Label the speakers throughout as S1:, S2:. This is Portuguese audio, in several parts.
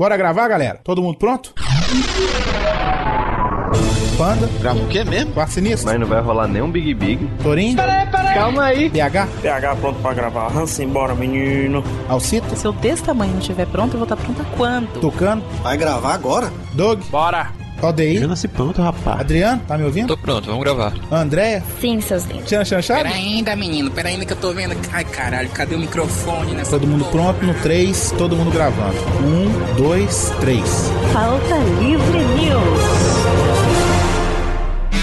S1: Bora gravar, galera? Todo mundo pronto? Panda,
S2: Grava o quê mesmo?
S1: Quarto Sinistro,
S3: Mas não vai rolar nenhum Big Big.
S1: Torinho,
S2: Calma aí.
S1: PH,
S4: PH pronto pra gravar. Hansen, bora, menino.
S1: Alcito,
S5: Se eu desse tamanho não estiver pronto, eu vou estar pronta quando?
S1: Tucano,
S6: Vai gravar agora?
S1: Doug,
S2: Bora.
S1: ODI,
S6: nasci pronto, rapaz.
S1: Adriano, tá me ouvindo?
S7: Tô pronto, vamos gravar.
S1: Andréia,
S5: Sim, seus lindos.
S1: Tiana Chanchado?
S7: Pera ainda, menino, pera ainda que eu tô vendo. Ai, caralho, cadê o microfone nessa
S1: Todo mundo
S7: porra?
S1: pronto no 3, todo mundo gravando. 1, 2, 3.
S5: Pauta Livre News.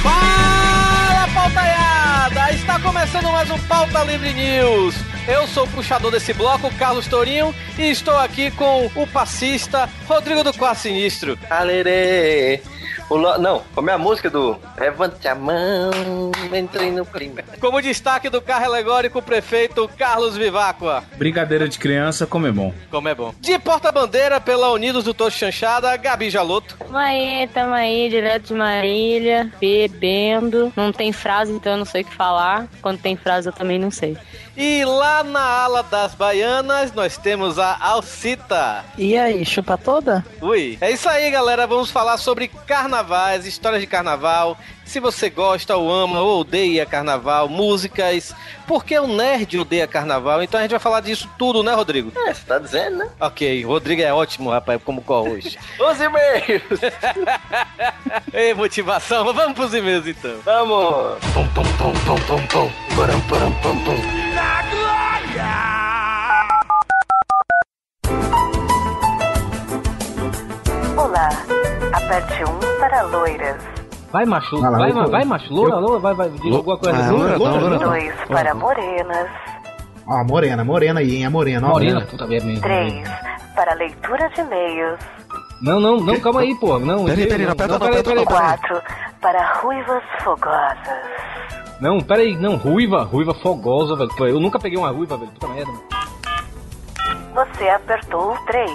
S2: Fala, pautaiada! Está começando mais um Pauta Livre News. Eu sou o puxador desse bloco, Carlos Tourinho, e estou aqui com o passista Rodrigo do Quarto Sinistro.
S3: Alerê. Lo... Não, como é a música do Levante a mão, entrei no clima.
S2: Como destaque do carro alegórico, o prefeito Carlos Viváqua.
S8: Brincadeira de criança, como é bom.
S2: Como é bom. De porta-bandeira pela Unidos do Tocho Chanchada, Gabi Jaloto.
S9: Tamo aí, tamo aí, direto de Marília, bebendo. Não tem frase, então eu não sei o que falar. Quando tem frase, eu também não sei.
S2: E lá na ala das baianas, nós temos a Alcita.
S5: E aí, chupa toda?
S2: Ui. É isso aí, galera. Vamos falar sobre carnavais, histórias de carnaval. Se você gosta ou ama ou odeia carnaval, músicas. Por que o nerd odeia carnaval? Então a gente vai falar disso tudo, né, Rodrigo?
S3: É, você tá dizendo, né?
S2: Ok, o Rodrigo é ótimo, rapaz, como corre hoje.
S3: Os e-mails.
S2: Ei, motivação. Vamos pros e-mails então.
S3: Vamos. Pum, pum, pum, pum, pum, pum. Param, param, pum, pum.
S10: Olá, aperte 1 para loiras,
S2: Vai, macho.
S1: Vai lá,
S2: vai,
S1: vai,
S2: vai,
S1: vai.
S2: macho. Loura, loura, vai, vai. Diz alguma coisa.
S6: Ah,
S2: Loura,
S6: loura,
S2: loura.
S10: 2 para morenas,
S1: Ó, morena, morena aí, hein? A morena, ó.
S2: Morena, puta merda.
S10: 3 para leitura de e-mails,
S2: Não, não, não, calma aí, pô. Não,
S6: Peraí, peraí,
S2: não,
S6: pera,
S2: não, peraí,
S6: pera,
S2: peraí, peraí.
S10: 4 para ruivas fogosas,
S2: Não, peraí, não, ruiva, ruiva fogosa, velho. Pô, Eu nunca peguei uma ruiva, velho. Puta merda.
S10: você apertou o 3,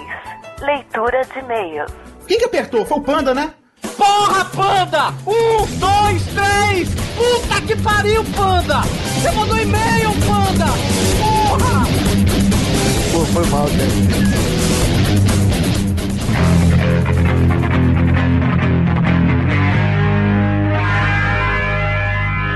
S10: leitura de e-mails,
S1: Quem que apertou? Foi o Panda, né?
S2: Porra, panda! Um, dois, três! Puta que pariu, panda! Você mandou e-mail, panda! Porra!
S6: Pô, foi mal, cara.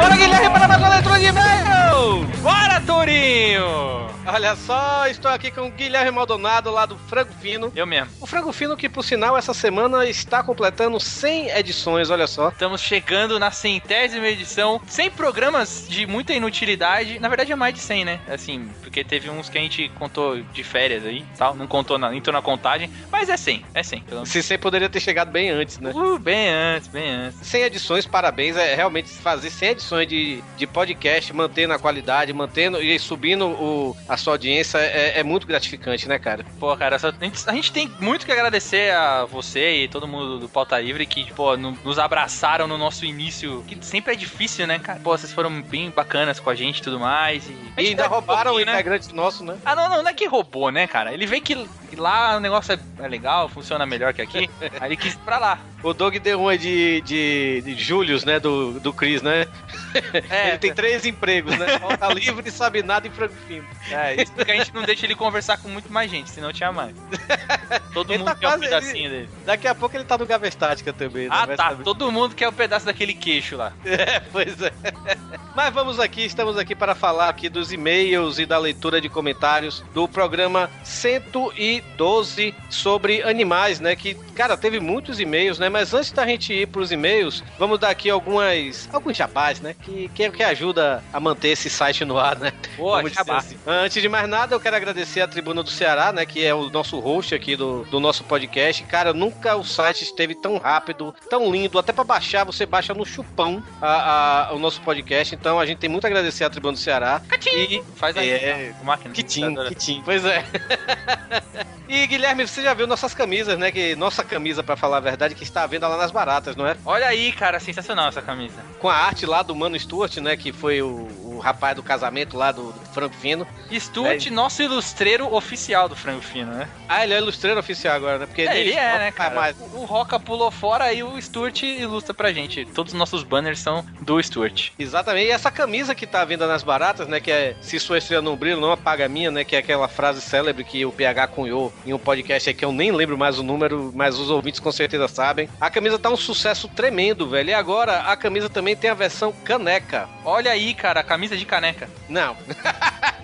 S2: Bora, Guilherme, para mais uma leitura de e-mail! Bora, Tourinho! Olha só, estou aqui com o Guilherme Maldonado, lá do Frango Fino.
S11: Eu mesmo.
S2: O Frango Fino, que por sinal, essa semana está completando 100 edições, olha só.
S11: Estamos chegando na centésima edição, 100 programas de muita inutilidade. Na verdade é mais de 100, né? Assim, porque teve uns que a gente contou de férias aí, tal, não contou na, entrou na contagem, mas é 100, é 100. Pelo menos.
S2: Se 100 poderia ter chegado bem antes, né?
S11: Uh, bem antes, bem antes.
S2: 100 edições, parabéns. É realmente fazer 100 edições de, de podcast, mantendo a qualidade, mantendo e subindo o, a sua audiência é, é muito gratificante, né, cara?
S11: Pô, cara, só- a, gente, a gente tem muito que agradecer a você e todo mundo do Pauta Livre que, pô, no- nos abraçaram no nosso início, que sempre é difícil, né, cara? Pô, vocês foram bem bacanas com a gente e tudo mais. E,
S2: E ainda
S11: um
S2: roubaram o
S11: pouquinho, né?
S2: integrante nosso, né?
S11: Ah, não, não, não é que roubou, né, cara? Ele vê que, lá o negócio é, é legal, funciona melhor que aqui. aí ele quis ir pra lá.
S2: O Doug deu uma de, de, de Július, né? Do, do Chris, né?
S11: É,
S2: ele tem três empregos, né? Falta livre, sabe nada e frango fino.
S11: É, isso porque a gente não deixa ele conversar com muito mais gente, senão tinha mais. Todo
S2: Ele
S11: mundo
S2: tá
S11: quer um
S2: quase-
S11: pedacinho dele.
S2: Daqui a pouco ele tá no Gavestática também, né?
S11: Ah, tá.
S2: saber.
S11: Todo mundo quer um pedaço daquele queixo lá.
S2: É, pois é. Mas vamos aqui, estamos aqui para falar aqui dos e-mails e da leitura de comentários do programa 112 sobre animais, né? Que, cara, teve muitos e-mails, né? Mas antes da gente ir pros e-mails, vamos dar aqui algumas alguns jabás, né? Que, que, que ajuda a manter esse site no ar, né? Dizer
S11: jabá.
S2: assim. Antes de mais nada, eu quero agradecer a Tribuna do Ceará, né? Que é o nosso host aqui do, do nosso podcast. Cara, nunca o site esteve tão rápido, tão lindo. Até pra baixar, você baixa no chupão a- a- o nosso podcast. Então a gente tem muito a agradecer a Tribuna do Ceará. E
S11: Faz aí,
S2: É.
S11: a máquina.
S2: que tim,
S11: computadora.
S2: que tim. Pois é. e Guilherme, você já viu nossas camisas, né? Que nossa camisa, pra falar a verdade, que está à venda lá nas baratas, não é?
S11: Olha aí, cara, sensacional essa camisa.
S2: Com a arte lá do Mano Stuart, né? Que foi o, o rapaz do casamento lá do Franco Fino.
S11: Stuart, nosso ilustreiro oficial do Frango Fino, né?
S2: Ah, ele é ilustreiro oficial agora, né? Porque
S11: É, ele é, né, cara?
S2: Mais.
S11: O Roca pulou fora e o Stuart ilustra pra gente. Todos os nossos banners são do Stuart.
S2: Exatamente. E essa camisa que tá vindo nas baratas, né? Que é se sua estrela não brilha, não apaga a minha, né? Que é aquela frase célebre que o PH cunhou em um podcast aí que eu nem lembro mais o número, mas os ouvintes com certeza sabem. A camisa tá um sucesso tremendo, velho. E agora a camisa também tem a versão caneca.
S11: Olha aí, cara, a camisa de caneca.
S2: Não.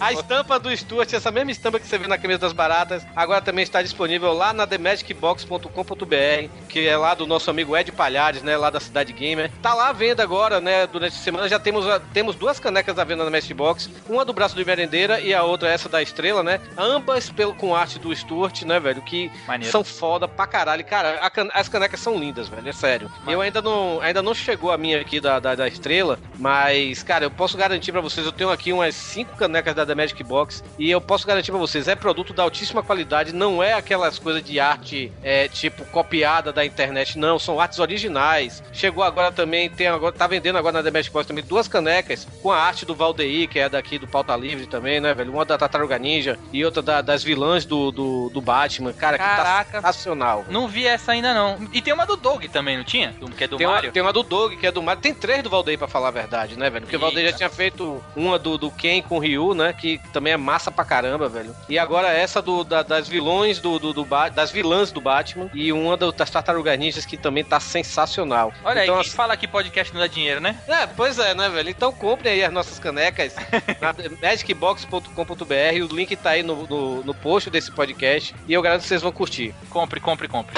S2: A estampa do Stuart, essa mesma estampa que você vê na camisa das baratas, agora também está disponível lá na themagicbox.com.br, que é lá do nosso amigo Ed Palhares, né, lá da Cidade Gamer. Tá lá à venda agora, né, durante a semana já temos, a- temos duas canecas à venda na Magic Box, uma do braço do Merendeira e a outra essa da Estrela, né, ambas pelo, com arte do Stuart, né, velho, que
S11: Maneiro.
S2: são foda pra caralho. Cara, can- as canecas são lindas, velho, é sério. Eu ainda não, ainda não chegou a minha aqui da, da, da Estrela, mas, cara, eu posso garantir pra vocês, eu tenho aqui umas cinco canecas da The Magic Box e eu posso garantir pra vocês, é produto da altíssima qualidade, não é aquelas coisas de arte, é, tipo, copiada da internet, não, são artes originais. Chegou agora também, tem agora, tá vendendo agora na The Magic Box também duas canecas com a arte do Valdeir, que é daqui do Pauta Livre também, né, velho? Uma da Tartaruga Ninja e outra da- das vilãs do, do, do Batman. Cara, que
S11: Caraca.
S2: tá sensacional.
S11: Não vi essa ainda não. E tem uma do Doug também, não tinha? Que é do
S2: tem, uma,
S11: Mario.
S2: tem uma do Doug, que é do Mario. Tem três do Valdeir, pra falar a verdade, né, velho? Porque o Valdeir já
S11: Eita.
S2: tinha feito uma do, do Ken com o Ryu, né? Que também é massa pra caramba, velho. E agora essa do, da- das vilões do, do, do das vilãs do Batman. E uma do- das Tartarugas Ninjas, que também tá sensacional.
S11: Olha
S2: então,
S11: aí,
S2: assim,
S11: quem fala que podcast não dá dinheiro, né?
S2: é, pois é, né, velho? Então comprem aí as nossas canecas na magicbox.com.br. O link tá aí no, no, no post desse podcast. E eu garanto que vocês vão curtir.
S11: Compre, compre, compre.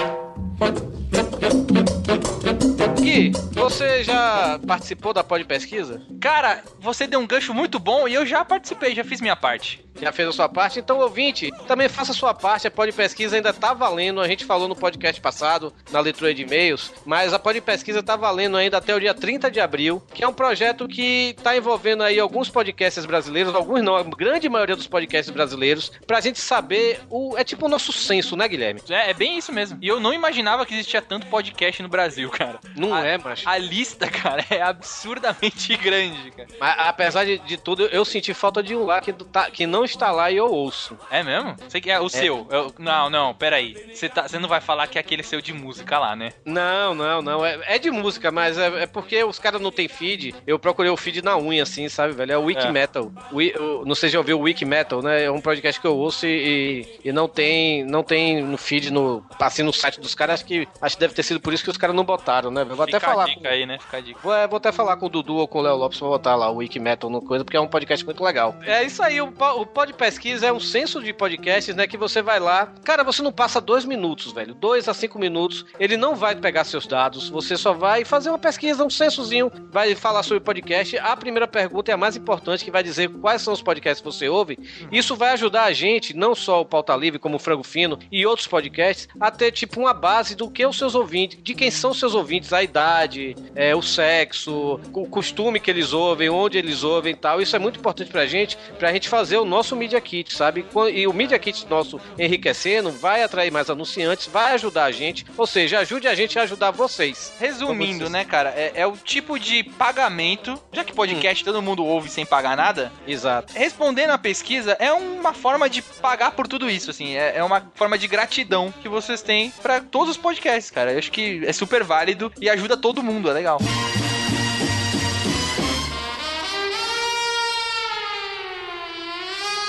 S2: Gui, você já participou da Pod Pesquisa?
S11: Cara, você deu um gancho muito bom e eu já participei, já fiz minha parte.
S2: Já fez a sua parte? Então, ouvinte, também faça a sua parte. A Pod Pesquisa ainda tá valendo. A gente falou no podcast passado, na leitura de e-mails, mas a Pod Pesquisa tá valendo ainda até o dia 30 de abril, que é um projeto que tá envolvendo aí alguns podcasts brasileiros, alguns não, a grande maioria dos podcasts brasileiros, pra gente saber o. É tipo o nosso censo, né, Guilherme?
S11: É, é bem isso mesmo. E eu não imaginava que existia tanto podcast no Brasil, cara.
S2: Não
S11: A-
S2: é, macho.
S11: A lista, cara, é absurdamente grande, cara.
S2: Mas, apesar de, de tudo, eu senti falta de um lá que, tá- que não está lá e eu ouço.
S11: É mesmo? Você que é o seu? Eu- não, não, peraí. Você tá, você não vai falar que é aquele seu de música lá, né?
S2: Não, não, não. É, é de música, mas é, é porque os caras não tem feed. Eu procurei o feed na unha, assim, sabe, velho? É o Wiki
S11: É.
S2: Metal. Wi- o- não sei se já ouviu o Wiki Metal, né? É um podcast que eu ouço e, e não tem não tem no feed, no, assim, no site dos caras. Acho que, acho que deve ter sido por isso que os caras não botaram, né? Vou
S11: Fica
S2: até falar.
S11: dica aí, né?
S2: Vou, é, vou até falar com o Dudu ou com o Léo Lopes pra botar lá o Wiki Metal no coisa, porque é um podcast muito legal. É isso aí, o, o Pod Pesquisa é um censo de podcasts, né? Que você vai lá. Cara, você não passa dois minutos, velho. Dois a cinco minutos. Ele não vai pegar seus dados. Você só vai fazer uma pesquisa, um censozinho, vai falar sobre podcast. A primeira pergunta é a mais importante, que vai dizer quais são os podcasts que você ouve. Isso vai ajudar a gente, não só o Pauta Livre, como o Frango Fino e outros podcasts, a ter tipo uma base do que os seus ouvintes, de quem são os seus ouvintes, a idade, é, o sexo, o costume que eles ouvem, onde eles ouvem e tal. Isso é muito importante pra gente, pra gente fazer o nosso Media Kit, sabe? E o Media Kit nosso enriquecendo vai atrair mais anunciantes, vai ajudar a gente, ou seja, ajude a gente a ajudar vocês.
S11: Resumindo,
S2: Como
S11: né, cara, é, é o tipo de pagamento, já que podcast todo mundo ouve sem pagar nada,
S2: Exato.
S11: respondendo a pesquisa é uma forma de pagar por tudo isso, assim, é, é uma forma de gratidão que vocês têm pra todos os podcasts, cara. Eu acho que é super válido e ajuda todo mundo, é legal.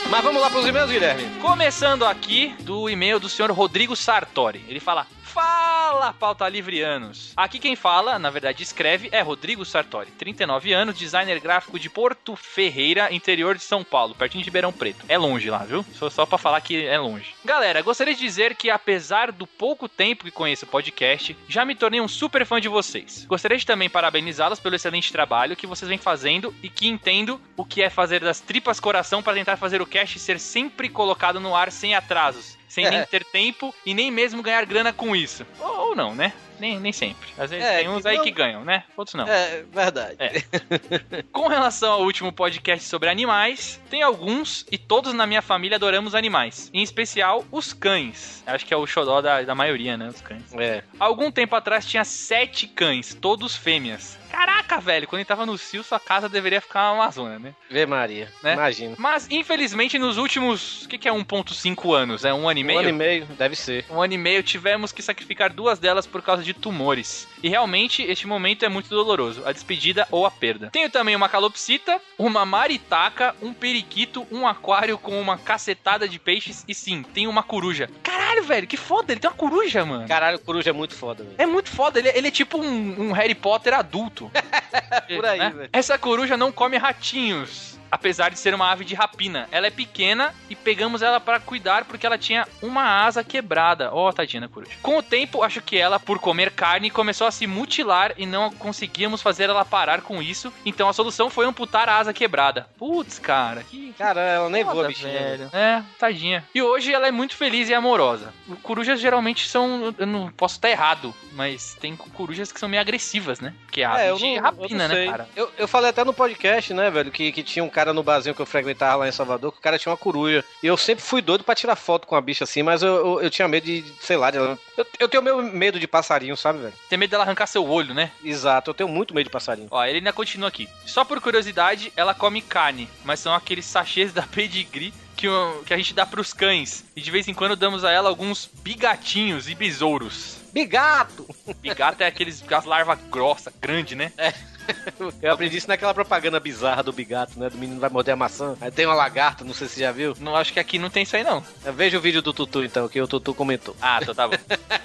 S2: Mas vamos lá pros e-mails, Guilherme.
S11: Começando aqui do e-mail do senhor Rodrigo Sartori. Ele fala: Fala, pauta livrianos. Aqui quem fala, na verdade escreve, é Rodrigo Sartori, 39 anos, designer gráfico de Porto Ferreira, interior de São Paulo, pertinho de Ribeirão Preto. É longe lá, viu? Só, só pra falar que é longe. Galera, gostaria de dizer que apesar do pouco tempo que conheço o podcast, já me tornei um super fã de vocês. Gostaria de também parabenizá-los pelo excelente trabalho que vocês vêm fazendo e que entendo o que é fazer das tripas coração para tentar fazer o cast ser sempre colocado no ar sem atrasos sem nem ter tempo e nem mesmo ganhar grana com isso. Ou, ou não, né? Nem, nem sempre. Às vezes
S2: É,
S11: tem uns aí
S2: não-
S11: que ganham, né? Outros não.
S2: É, verdade.
S11: É. Com relação ao último podcast sobre animais, tem alguns e todos na minha família adoramos animais. Em especial, os cães. Acho que é o xodó da, da maioria, né? Os cães.
S2: É.
S11: Algum tempo atrás tinha sete cães, todos fêmeas. Caraca, velho, quando ele tava no Cio, sua casa deveria ficar na Amazônia, né?
S2: Vê Maria,
S11: Né?
S2: imagina.
S11: Mas, infelizmente, nos últimos. O que, que é 1,5 anos? É um ano e meio?
S2: Um ano e meio, deve ser.
S11: Um ano e meio tivemos que sacrificar duas delas por causa de tumores. E realmente este momento é muito doloroso, a despedida ou a perda. Tenho também uma calopsita, uma maritaca, um periquito, um aquário com uma cacetada de peixes e sim, tem uma coruja. Caralho, velho, que foda, ele tem uma coruja, mano.
S2: Caralho, coruja é muito foda, velho.
S11: É muito foda, ele, ele é tipo um, um Harry Potter adulto.
S2: Por aí,
S11: né?
S2: velho.
S11: Essa coruja não come ratinhos. Apesar de ser uma ave de rapina, ela é pequena e pegamos ela para cuidar porque ela tinha uma asa quebrada. Ó, tadinha da coruja. Com o tempo, acho que ela, por comer carne, começou a se mutilar e não conseguíamos fazer ela parar com isso. Então a solução foi amputar a asa quebrada. Putz, cara, que.
S2: Cara, ela nem voa, bichinha.
S11: velho. É, tadinha. E hoje ela é muito feliz e amorosa. Corujas geralmente são. Eu não posso estar errado, mas tem corujas que são meio agressivas, né? Que é a
S2: É,
S11: ave
S2: eu
S11: de
S2: não, eu
S11: rapina,
S2: não
S11: né, cara?
S2: Eu, eu falei até no podcast, né, velho, que, que tinha um cara no barzinho que eu frequentava lá em Salvador, que o cara tinha uma coruja. E eu sempre fui doido pra tirar foto com a bicha assim, mas eu, eu, eu tinha medo de, sei lá, de ela... eu, eu tenho meu medo de passarinho, sabe, velho?
S11: Tem medo dela arrancar seu olho, né?
S2: Exato, eu tenho muito medo de passarinho.
S11: Ó, ele ainda continua aqui. Só por curiosidade, ela come carne, mas são aqueles sachês da pedigree que, que a gente dá pros cães. E de vez em quando damos a ela alguns bigatinhos e besouros.
S2: Bigato!
S11: Bigato é aqueles, aquelas larvas grossas, grande, né?
S2: Eu aprendi isso naquela propaganda bizarra do bigato, né? Do menino vai morder a maçã. Aí tem uma lagarta, não sei se você já viu.
S11: Não acho que aqui não tem isso aí, não.
S2: Veja o vídeo do Tutu, então, que o Tutu comentou.
S11: Ah, então tá bom.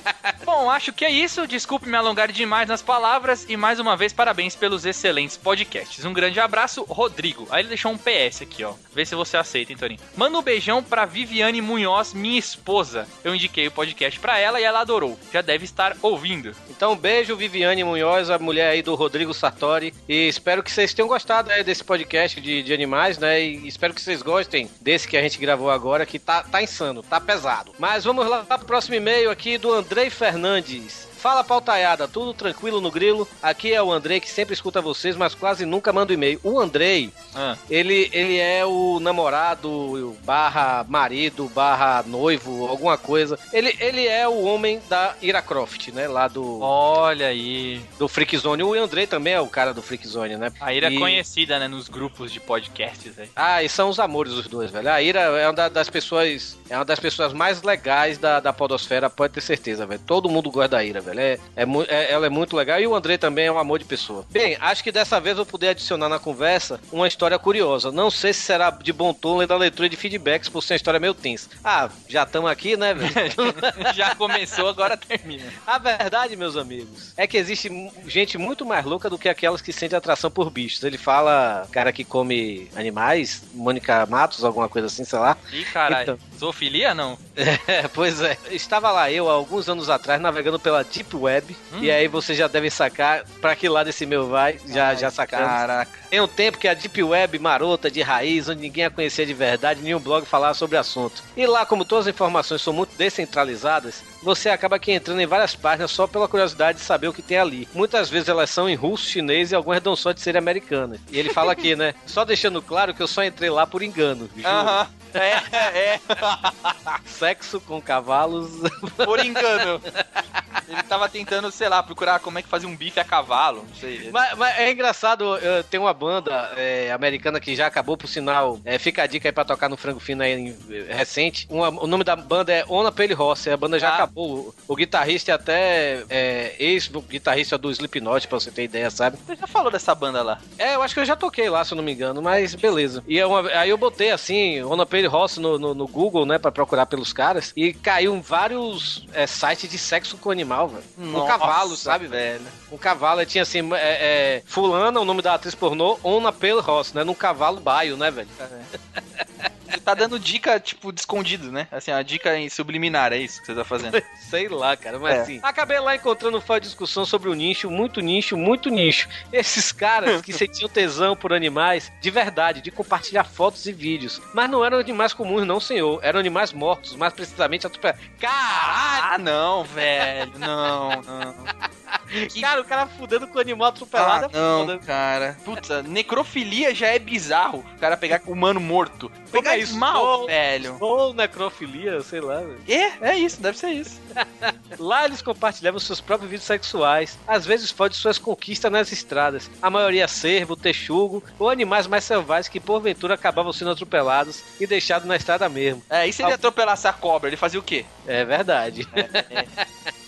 S11: bom, acho que é isso. Desculpe me alongar demais nas palavras. E mais uma vez, parabéns pelos excelentes podcasts. Um grande abraço, Rodrigo. Aí ele deixou um PS aqui, ó. Vê se você aceita, hein, Torinho. Manda um beijão pra Viviane Munhoz, minha esposa. Eu indiquei o podcast pra ela e ela adorou. Já deve estar ouvindo.
S2: Então, um beijo, Viviane Munhoz, a mulher aí do Rodrigo Sartori. E espero que vocês tenham gostado aí desse podcast de, de animais, né? E espero que vocês gostem desse que a gente gravou agora, que tá, tá insano, tá pesado. Mas vamos lá pro próximo e-mail aqui do Andrei Fernandes. Fala pautaiada, tudo tranquilo no grilo? Aqui é o Andrei que sempre escuta vocês, mas quase nunca manda e-mail. O Andrei,
S11: Ah,
S2: ele, ele é o namorado, barra marido, barra noivo, alguma coisa. Ele, ele é o homem da Ira Croft, né? Lá do,
S11: olha aí.
S2: do Freakzone. O Andrei também é o cara do Freakzone, né?
S11: A Ira
S2: E-
S11: é conhecida, né, nos grupos de podcasts aí.
S2: Ah, e são os amores os dois, velho. A Ira é uma da- das pessoas, é uma das pessoas mais legais da, da podosfera, pode ter certeza, velho. Todo mundo gosta da Ira, velho. É, é, mu- é- ela é muito legal e o Andrei também é um amor de pessoa. Bem, acho que dessa vez eu poder adicionar na conversa uma história curiosa. Não sei se será de bom tom ler da leitura de feedbacks por ser uma história meio tensa. Ah, já estamos aqui, né, velho?
S11: Já começou, agora termina.
S2: A verdade, meus amigos, é que existe gente muito mais louca do que aquelas que sentem atração por bichos. Ele fala, cara que come animais, Mônica Matos, alguma coisa assim, sei lá.
S11: Ih, caralho.
S2: Então.
S11: Zoofilia, não?
S2: É, pois é. Estava lá eu, há alguns anos atrás, navegando pela Deep Web.
S11: Hum.
S2: E aí vocês já devem sacar pra que lado esse meu vai. Já, já sacamos.
S11: Caraca.
S2: Tem um tempo que a Deep Web marota, de raiz, onde ninguém a conhecia de verdade, nenhum blog falava sobre o assunto. E lá, como todas as informações são muito descentralizadas, você acaba aqui entrando em várias páginas só pela curiosidade de saber o que tem ali. Muitas vezes elas são em russo, chinês e algumas dão sorte de serem americanas. E ele fala aqui, né? Só deixando claro que eu só entrei lá por engano. juro.
S11: Aham. É, é.
S2: Sexo com cavalos.
S11: Por engano. Ele tava tentando, sei lá, procurar como é que fazia um bife a cavalo. Não sei.
S2: Mas, mas é engraçado, tem uma banda eh, americana que já acabou, por sinal. eh, fica a dica aí pra tocar no Frango Fino aí em- eh, recente. Uma- o nome da banda é Ona Pale Horse. A banda já
S11: Ah.
S2: acabou. O, o guitarrista é até eh, ex-guitarrista do Slipknot, pra você ter ideia, sabe?
S11: Você já falou dessa banda lá?
S2: É, eu acho que eu já toquei lá, se eu não me engano, mas beleza. E é uma- aí eu botei assim, Ona Pale Horse no, no, no Google, né, pra procurar pelos caras. E caiu em vários eh, sites de sexo com animal, velho.
S11: Nossa,
S2: cavalo, sabe, velho? Um cavalo, tinha assim, é, é, fulana, o nome da atriz pornô, Ona Pale Horse, né? Num cavalo baio, né, velho?
S11: Você tá dando dica, tipo, de escondido, né? Assim, uma dica em subliminar, é isso que você tá fazendo.
S2: Sei lá, cara, mas
S11: É.
S2: assim. Acabei lá encontrando uma discussão sobre o nicho, muito nicho, muito nicho. Esses caras que sentiam tesão por animais, de verdade, de compartilhar fotos e vídeos. Mas não eram animais comuns, não, senhor. Eram animais mortos, mais precisamente a tupa. Caralho!
S11: Ah, não, velho. Não, não.
S2: Cara, o cara fudendo com o animal atropelado
S11: Ah,
S2: é
S11: não,
S2: foda.
S11: cara. Puta, necrofilia já é bizarro. O cara pegar com o humano morto. Pegar
S2: é isso?
S11: mal,
S2: Ou-
S11: velho.
S2: Ou necrofilia, sei lá. velho.
S11: É, é isso, deve ser isso.
S2: Lá eles compartilhavam seus próprios vídeos sexuais, às vezes fora de suas conquistas nas estradas. A maioria cervo, texugo ou animais mais selvagens que porventura acabavam sendo atropelados e deixados na estrada mesmo.
S11: É, e se ele atropelasse a cobra, ele fazia o quê?
S2: É verdade.
S11: É,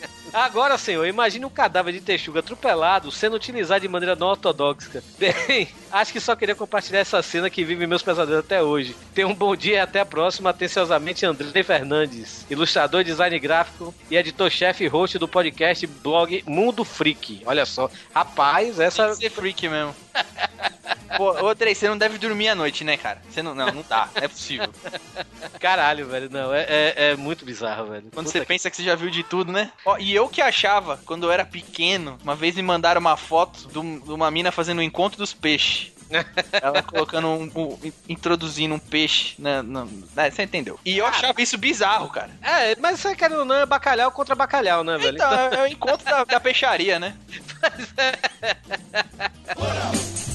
S2: Agora, senhor, imagine um cadáver de texugo atropelado sendo utilizado de maneira não ortodoxa. Bem, acho que só queria compartilhar essa cena que vive meus pesadelos até hoje. Tenha um bom dia e até a próxima. Atenciosamente, André Fernandes, ilustrador, design gráfico e editor-chefe e host do podcast blog Mundo Freak. Olha só, rapaz, essa.
S11: Tem que ser freak mesmo. Pô, ô Trey, você não deve dormir à noite, né, cara? Você não, não, não dá, não é possível.
S2: Caralho, velho, não, é, é, é muito bizarro, velho.
S11: Quando
S2: Puta
S11: você pensa que você já viu de tudo, né? Ó, e eu que achava, quando eu era pequeno, uma vez me mandaram uma foto de um- uma mina fazendo o encontro dos peixes. Ela colocando um, um- introduzindo um peixe na, na- né, Você entendeu? E eu achava isso bizarro, cara.
S2: É, mas você ou não, é bacalhau contra bacalhau, né, velho?
S11: Então, é, é o encontro da, da peixaria, né?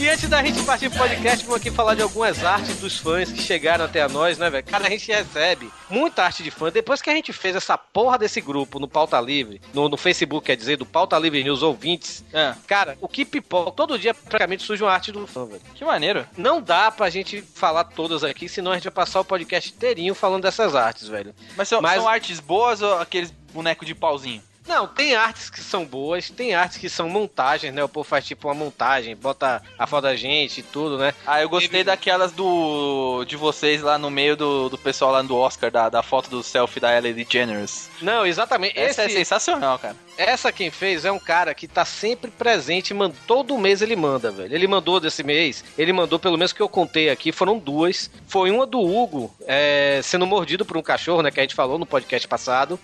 S2: E antes da gente partir pro podcast, vamos aqui falar de algumas artes dos fãs que chegaram até a nós, né, velho? Cara, a gente recebe muita arte de fã. Depois que a gente fez essa porra desse grupo no Pauta Livre, no, no Facebook, quer dizer, do Pauta Livre News Ouvintes,
S11: É.
S2: cara, o que pipoca, todo dia praticamente surge uma arte do fã, velho.
S11: Que maneiro.
S2: Não dá pra gente falar todas aqui, senão a gente vai passar o podcast inteirinho falando dessas artes, velho.
S11: Mas são,
S2: Mas-
S11: são artes boas ou aqueles bonecos de pauzinho?
S2: Não, tem artes que são boas, tem artes que são montagens, né? O povo faz tipo uma montagem, bota a foto da gente e tudo, né?
S11: Ah, eu gostei daquelas do. de vocês lá no meio do, do pessoal lá do Oscar, da, da foto do selfie da Ellen DeGeneres.
S2: Não, exatamente.
S11: Essa é
S2: Esse-
S11: sensacional, cara.
S2: Essa quem fez é um cara que tá sempre presente, manda, todo mês ele manda, velho. Ele mandou desse mês, ele mandou pelo menos que eu contei aqui, foram duas. Foi uma do Hugo, é, sendo mordido por um cachorro, né, que a gente falou no podcast passado.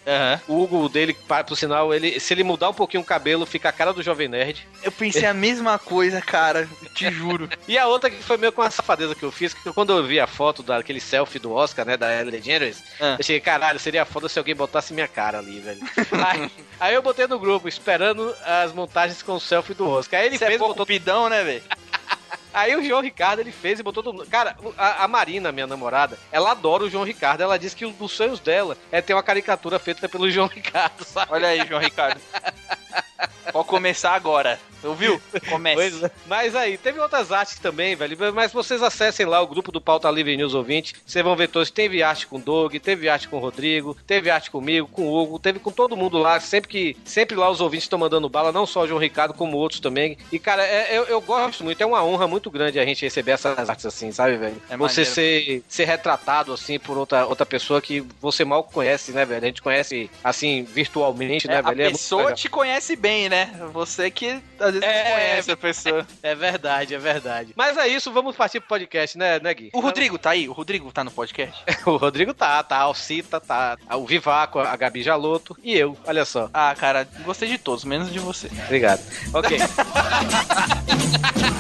S2: O Hugo dele, por sinal, ele, se ele mudar um pouquinho o cabelo, fica a cara do Jovem Nerd.
S11: Eu pensei a mesma coisa, cara, te juro.
S2: E a outra que foi meio com uma safadeza que eu fiz, que quando eu vi a foto daquele selfie do Oscar, né, da Ellen DeGeneres,
S11: Ah.
S2: eu cheguei, caralho, seria foda se alguém botasse minha cara ali, velho. aí, aí eu botei no grupo, esperando as montagens com o selfie do Oscar. Aí ele
S11: é
S2: fez
S11: pouco
S2: botou...
S11: pidão, né, velho?
S2: Aí o João Ricardo, ele fez e botou todo mundo. Cara, a, a Marina, minha namorada, ela adora o João Ricardo. Ela disse que um dos sonhos dela é ter uma caricatura feita pelo João Ricardo, sabe?
S11: Olha aí, João Ricardo. Pode começar agora. Ouviu? Comece.
S2: É. Mas aí, teve outras artes também, velho. Mas vocês acessem lá o grupo do Pauta Livre News Ouvinte. Vocês vão ver todos. Teve arte com o Doug, teve arte com o Rodrigo, teve arte comigo, com o Hugo, teve com todo mundo lá. Sempre que sempre lá os ouvintes estão mandando bala, não só o João Ricardo, como outros também. E, cara, é- eu, eu gosto muito. É uma honra muito grande a gente receber essas artes assim, sabe, velho?
S11: É
S2: você
S11: maneiro.
S2: ser, ser retratado assim por outra, outra pessoa que você mal conhece, né, velho? A gente conhece assim virtualmente, né,
S11: É, a
S2: velho? É muito
S11: pessoa te conhece bem, né? Você que às vezes não conhece a pessoa.
S2: É verdade, é verdade. Mas é isso, vamos partir pro podcast, né, né Gui?
S11: O Rodrigo tá aí? O Rodrigo tá no podcast?
S2: O Rodrigo tá, tá, a Alcita tá, o Vivaco, a Gabi Jaloto e eu, olha só.
S11: Ah, cara, gostei de todos, menos de você.
S2: Obrigado. Ok.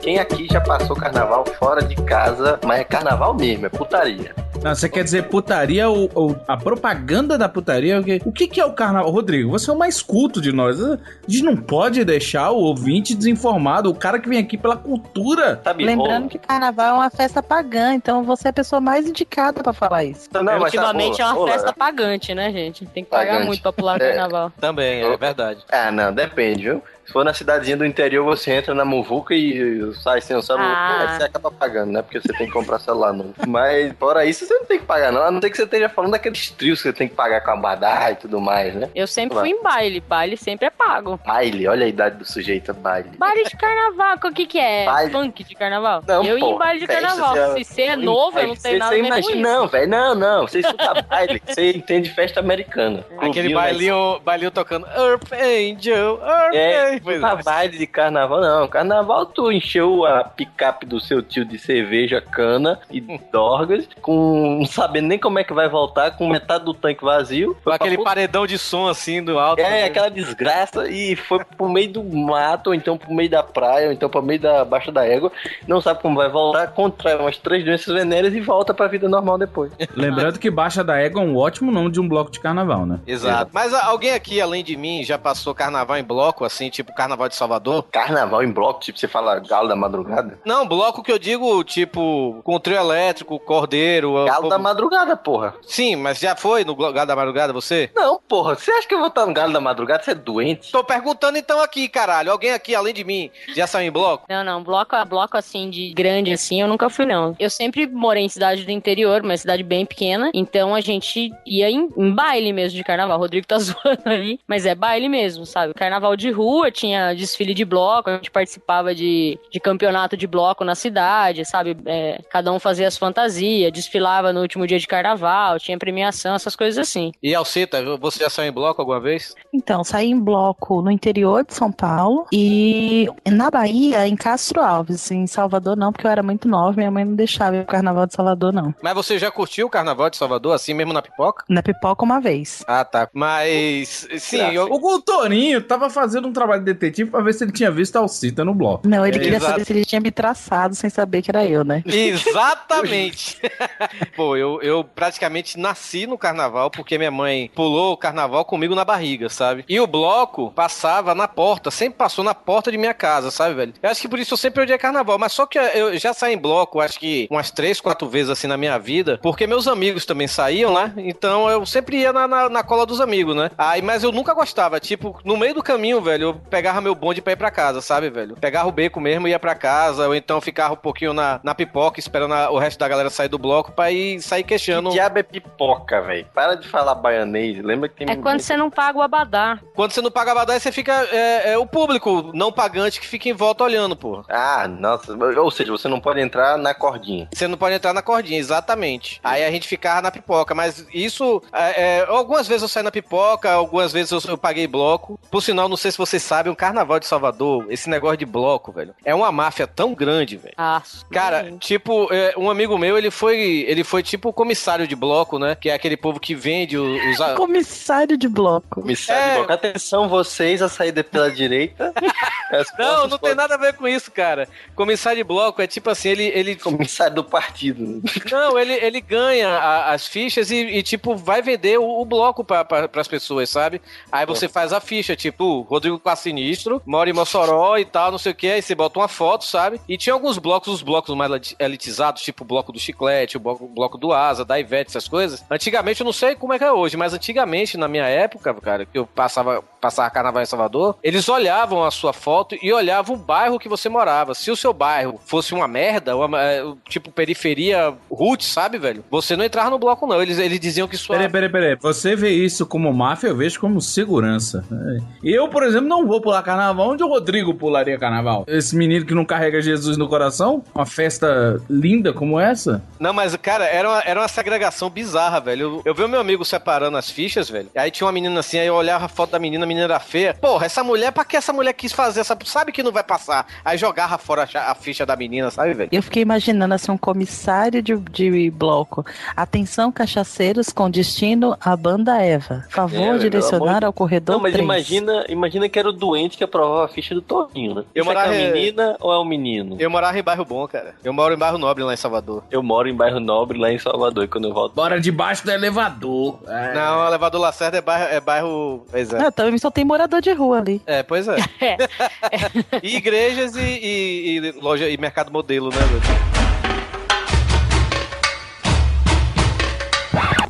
S3: Quem aqui já passou carnaval fora de casa, mas é carnaval mesmo, é putaria.
S8: Não, você quer dizer putaria ou, ou a propaganda da putaria? O que, o que que é o carnaval? Rodrigo, você é o mais culto de nós. A gente não pode deixar o ouvinte desinformado, o cara que vem aqui pela cultura.
S5: Lembrando que carnaval é uma festa pagã, então você é a pessoa mais indicada pra falar isso.
S9: Ultimamente é uma festa pagante, né, gente? Tem que pagar
S3: Pagante.
S9: muito pra pular
S3: É.
S9: carnaval.
S2: Também, é verdade.
S3: Ah, não, depende, viu? Se for na cidadezinha do interior, você entra na muvuca e sai sem o celular.
S9: Ah.
S3: Aí você acaba pagando, né? Porque você tem que comprar celular novo. Mas, fora isso, você não tem que pagar, não. A não ser que você esteja falando daqueles trios que você tem que pagar com a badá e tudo mais, né?
S9: Eu sempre fui em baile, baile sempre é pago.
S3: Baile, olha a idade do sujeito, baile.
S9: Baile de carnaval, o que que é?
S3: Baile.
S9: Funk de carnaval?
S3: Não,
S9: eu ia em baile de
S3: festa,
S9: carnaval.
S3: você-
S9: Se você é novo, eu não tenho nada
S3: você
S9: a ver com
S3: imagina-
S9: isso.
S3: Não, velho, não, não. Você escuta baile, você entende festa americana.
S2: Aquele
S3: Clubinho,
S2: bailinho, bailinho tocando Earth Angel, Earth
S3: É, Puta vibe de carnaval, não. Carnaval tu encheu a picape do seu tio de cerveja, cana e dorgas, com não sabendo nem como é que vai voltar, com metade do tanque vazio.
S2: Com aquele
S3: pra
S2: paredão de som assim do alto.
S3: É, aquela desgraça e foi pro meio do mato, ou então pro meio da praia, ou então pro meio da baixa da égua. Não sabe como vai voltar, contrai umas três doenças venéreas e volta pra vida normal depois.
S8: Lembrando que Baixa da Égua é um ótimo nome de um bloco de carnaval, né?
S2: Exato. Mas a- alguém aqui, além de mim, já passou carnaval em bloco, assim, tipo carnaval de Salvador?
S3: Carnaval em bloco, tipo, você fala galo da madrugada?
S2: Não, bloco que eu digo, tipo, com trio elétrico, cordeiro.
S3: Galo
S2: eu-
S3: da madrugada, porra.
S2: Sim, mas já foi no galo da madrugada você?
S3: Não, porra, você acha que eu vou estar no galo da madrugada? Você é doente?
S2: Tô perguntando então aqui, caralho. Alguém aqui, além de mim, já saiu em bloco?
S9: Não, não, bloco, bloco assim de grande assim, eu nunca fui não. Eu sempre morei em cidade do interior, uma cidade bem pequena, então a gente ia em, em baile mesmo de carnaval. O Rodrigo tá zoando aí, mas é baile mesmo, sabe? Carnaval de rua, tinha desfile de bloco, a gente participava de, de campeonato de bloco na cidade, sabe? É, cada um fazia as fantasias, desfilava no último dia de carnaval, tinha premiação, essas coisas assim.
S2: E Alceta, você já saiu em bloco alguma vez?
S5: Então, saí em bloco no interior de São Paulo e na Bahia, em Castro Alves. Em Salvador, não, porque eu era muito nova, minha mãe não deixava ir pro carnaval de Salvador, não.
S2: Mas você já curtiu o carnaval de Salvador, assim mesmo na pipoca?
S5: Na pipoca uma vez.
S2: Ah, tá. Mas, sim, eu...
S8: O Gutorinho tava fazendo um trabalho detetive pra ver se ele tinha visto a Alcita no bloco.
S5: Não, ele
S2: É,
S5: queria
S2: exato.
S5: saber se ele tinha me traçado sem saber que era eu, né?
S2: Exatamente. Pô, eu, eu praticamente nasci no carnaval porque minha mãe pulou o carnaval comigo na barriga, sabe? E o bloco passava na porta, sempre passou na porta de minha casa, sabe, velho? Eu acho que por isso eu sempre odiei carnaval, mas só que eu já saí em bloco, acho que umas três, quatro vezes assim na minha vida, porque meus amigos também saíam, né? Então eu sempre ia na, na, na cola dos amigos, né? Aí, mas eu nunca gostava, tipo, no meio do caminho, velho, eu pegava meu bonde pra ir pra casa, sabe, velho? Pegava o beco mesmo e ia pra casa, ou então ficava um pouquinho na, na pipoca, esperando a- o resto da galera sair do bloco pra ir sair queixando.
S3: Que diabo é pipoca, velho? Para de falar baianês. Lembra que tem
S9: É quando você não paga o abadá.
S2: Quando você não paga abadá, você fica. É, é o público não pagante que fica em volta olhando, pô.
S3: Ah, nossa. Ou seja, você não pode entrar na cordinha.
S2: Você não pode entrar na cordinha, exatamente. Aí a gente ficava na pipoca, mas isso. é, é, algumas vezes eu saí na pipoca, algumas vezes eu, eu paguei bloco. Por sinal, não sei se vocês sabem, o carnaval de Salvador, esse negócio de bloco, velho, é uma máfia tão grande, velho.
S9: Ah,
S2: Cara, tipo, é, um amigo meu, ele foi. Ele foi tipo o comissário de bloco, né? Que é aquele povo que vende os. a-
S5: Comissário de bloco.
S3: Comissário
S2: É.
S3: de bloco. Atenção, vocês, a saída pela direita. As
S2: Não, não tem nada a ver com isso, cara. Comissário de bloco é tipo assim, ele. ele...
S3: Comissário do partido.
S2: Não, ele, ele ganha a- as fichas e, e, tipo, vai vender o, o bloco pra, pra, pras pessoas, sabe? Aí você faz a ficha, tipo, Rodrigo Quase Sinistro, mora em Mossoró e tal, não sei o que, aí você bota uma foto, sabe? E tinha alguns blocos, os blocos mais eliti- elitizados, tipo o bloco do Chiclete, o bloco, o bloco do Asa, da Ivete, essas coisas. Antigamente, eu não sei como é que é hoje, mas antigamente, na minha época, cara, que eu passava, passava carnaval em Salvador, eles olhavam a sua foto e olhavam o bairro que você morava. Se o seu bairro fosse uma merda, uma, é, tipo periferia root, sabe, velho? Você não entrava no bloco, não. Eles, eles diziam que sua.
S8: Peraí, peraí, peraí. Você vê isso como máfia, eu vejo como segurança. É. Eu, por exemplo, não vou pular carnaval onde o Rodrigo pularia carnaval. Esse menino que não carrega Jesus no coração, uma festa linda como essa.
S2: Não, mas, cara, era uma, era uma segregação bizarra, velho. Eu, eu vi o meu amigo separando as fichas, velho. Aí tinha uma menina assim, aí eu olhava a foto da menina, menina era feia. Porra, essa mulher, pra que essa mulher quis fazer essa. Sabe que não vai passar. Aí jogava fora a, cha- a ficha da menina, sabe, velho?
S5: Eu fiquei imaginando assim, um comissário de, de bloco. Atenção, cachaceiros, com destino à banda Eva. Favor
S3: É,
S5: direcionar ao corredor
S3: Não, mas
S5: 3.
S3: imagina, imagina que era o doente que aprovava a ficha do Toninho, né?
S2: Eu
S3: Isso é
S2: morava
S3: a
S2: em-
S3: menina ou é um menino?
S2: Eu morava em bairro bom, cara. Eu moro em bairro nobre lá em Salvador.
S3: Eu moro em bairro Nobre, lá em Salvador, e quando eu volto...
S8: Bora debaixo do elevador. É.
S2: Não, o elevador Lacerda é bairro. É bairro pois é.
S5: Não, só tem morador de rua ali.
S2: É, pois é. e igrejas e, e- e loja e mercado modelo, né, velho?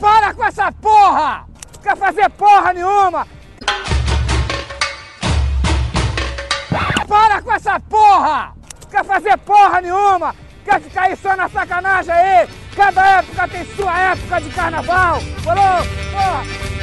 S12: Para com essa porra! Quer fazer porra nenhuma! Para com essa porra! Quer fazer porra nenhuma! Quer ficar aí só na sacanagem aí? Cada época tem sua época de carnaval! Falou? Porra!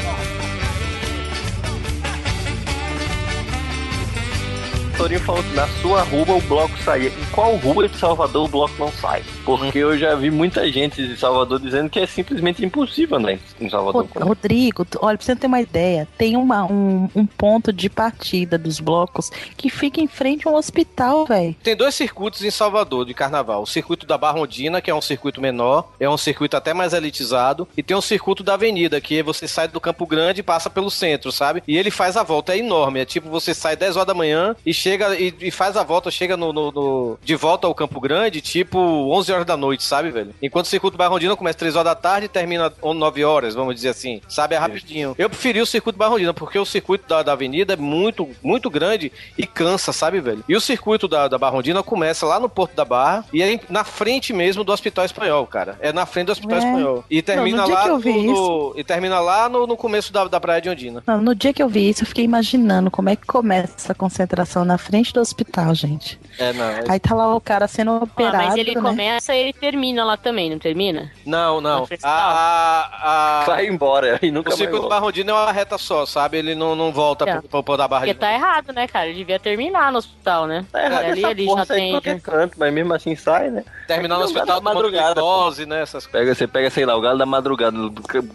S3: Torinho falou que na sua rua o bloco saía. Em qual rua de Salvador o bloco não sai? Porque eu já vi muita gente de Salvador dizendo que é simplesmente impossível andar em- Salvador.
S5: Ro- Rodrigo, olha, pra você ter uma ideia, tem uma, um, um ponto de partida dos blocos que fica em frente a um hospital, velho.
S2: Tem dois circuitos em Salvador de carnaval. O circuito da Barrondina, que é um circuito menor, é um circuito até mais elitizado, e tem o circuito da Avenida, que você sai do Campo Grande e passa pelo centro, sabe? E ele faz a volta, é enorme. É tipo, você sai 10 horas da manhã e chega e, e faz a volta, chega no, no- no- de volta ao Campo Grande, tipo 11 horas da noite, sabe, velho? Enquanto o circuito Barrondina começa 3 horas da tarde e termina 9 horas, vamos dizer assim, sabe? É rapidinho. Eu preferi o circuito Barrondina, porque o circuito da, da Avenida é muito, muito grande e cansa, sabe, velho? E o circuito da, da Barrondina começa lá no Porto da Barra e é na frente mesmo do Hospital Espanhol, cara. É na frente do Hospital
S5: É.
S2: Espanhol. E termina
S5: Não, no
S2: lá no, no- e termina lá no, no começo da, da Praia de Ondina.
S5: Não, no dia que eu vi isso, eu fiquei imaginando como é que começa essa concentração na frente do hospital, gente.
S2: É, não. é-
S5: Aí tá lá o cara sendo
S9: Ah,
S5: operado,
S9: mas ele
S5: né?
S9: começa e ele termina lá também, não termina?
S2: Não, não. A, a, a-
S3: Vai embora e nunca
S2: o circuito
S3: volta.
S2: Barrondina é uma reta só, sabe? Ele não, não volta
S9: É.
S2: pro, pro, da Barra
S9: Porque
S2: de
S9: tá errado, né, cara? Ele devia terminar no hospital, né?
S3: Tá errado
S9: ali,
S3: porra,
S9: já tem.
S3: qualquer canto, mas mesmo assim sai, né?
S2: Terminar no hospital
S3: na
S2: tomando
S3: madrugada,
S2: glicose, né? Essas coisas.
S3: Pega, você pega, sei lá, o galo da madrugada,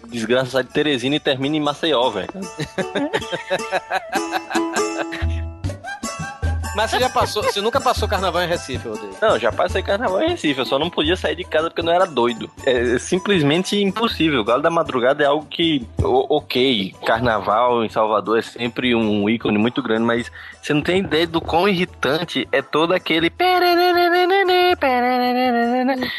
S3: desgraça sai de Teresina e termina em Maceió, velho.
S2: Mas você já passou, você nunca passou carnaval em Recife, Rodrigo?
S3: Não, já passei carnaval em Recife, eu só não podia sair de casa porque eu não era doido. É simplesmente impossível. O Galo da Madrugada é algo que, ok, carnaval em Salvador é sempre um ícone muito grande, mas você não tem ideia do quão irritante é todo aquele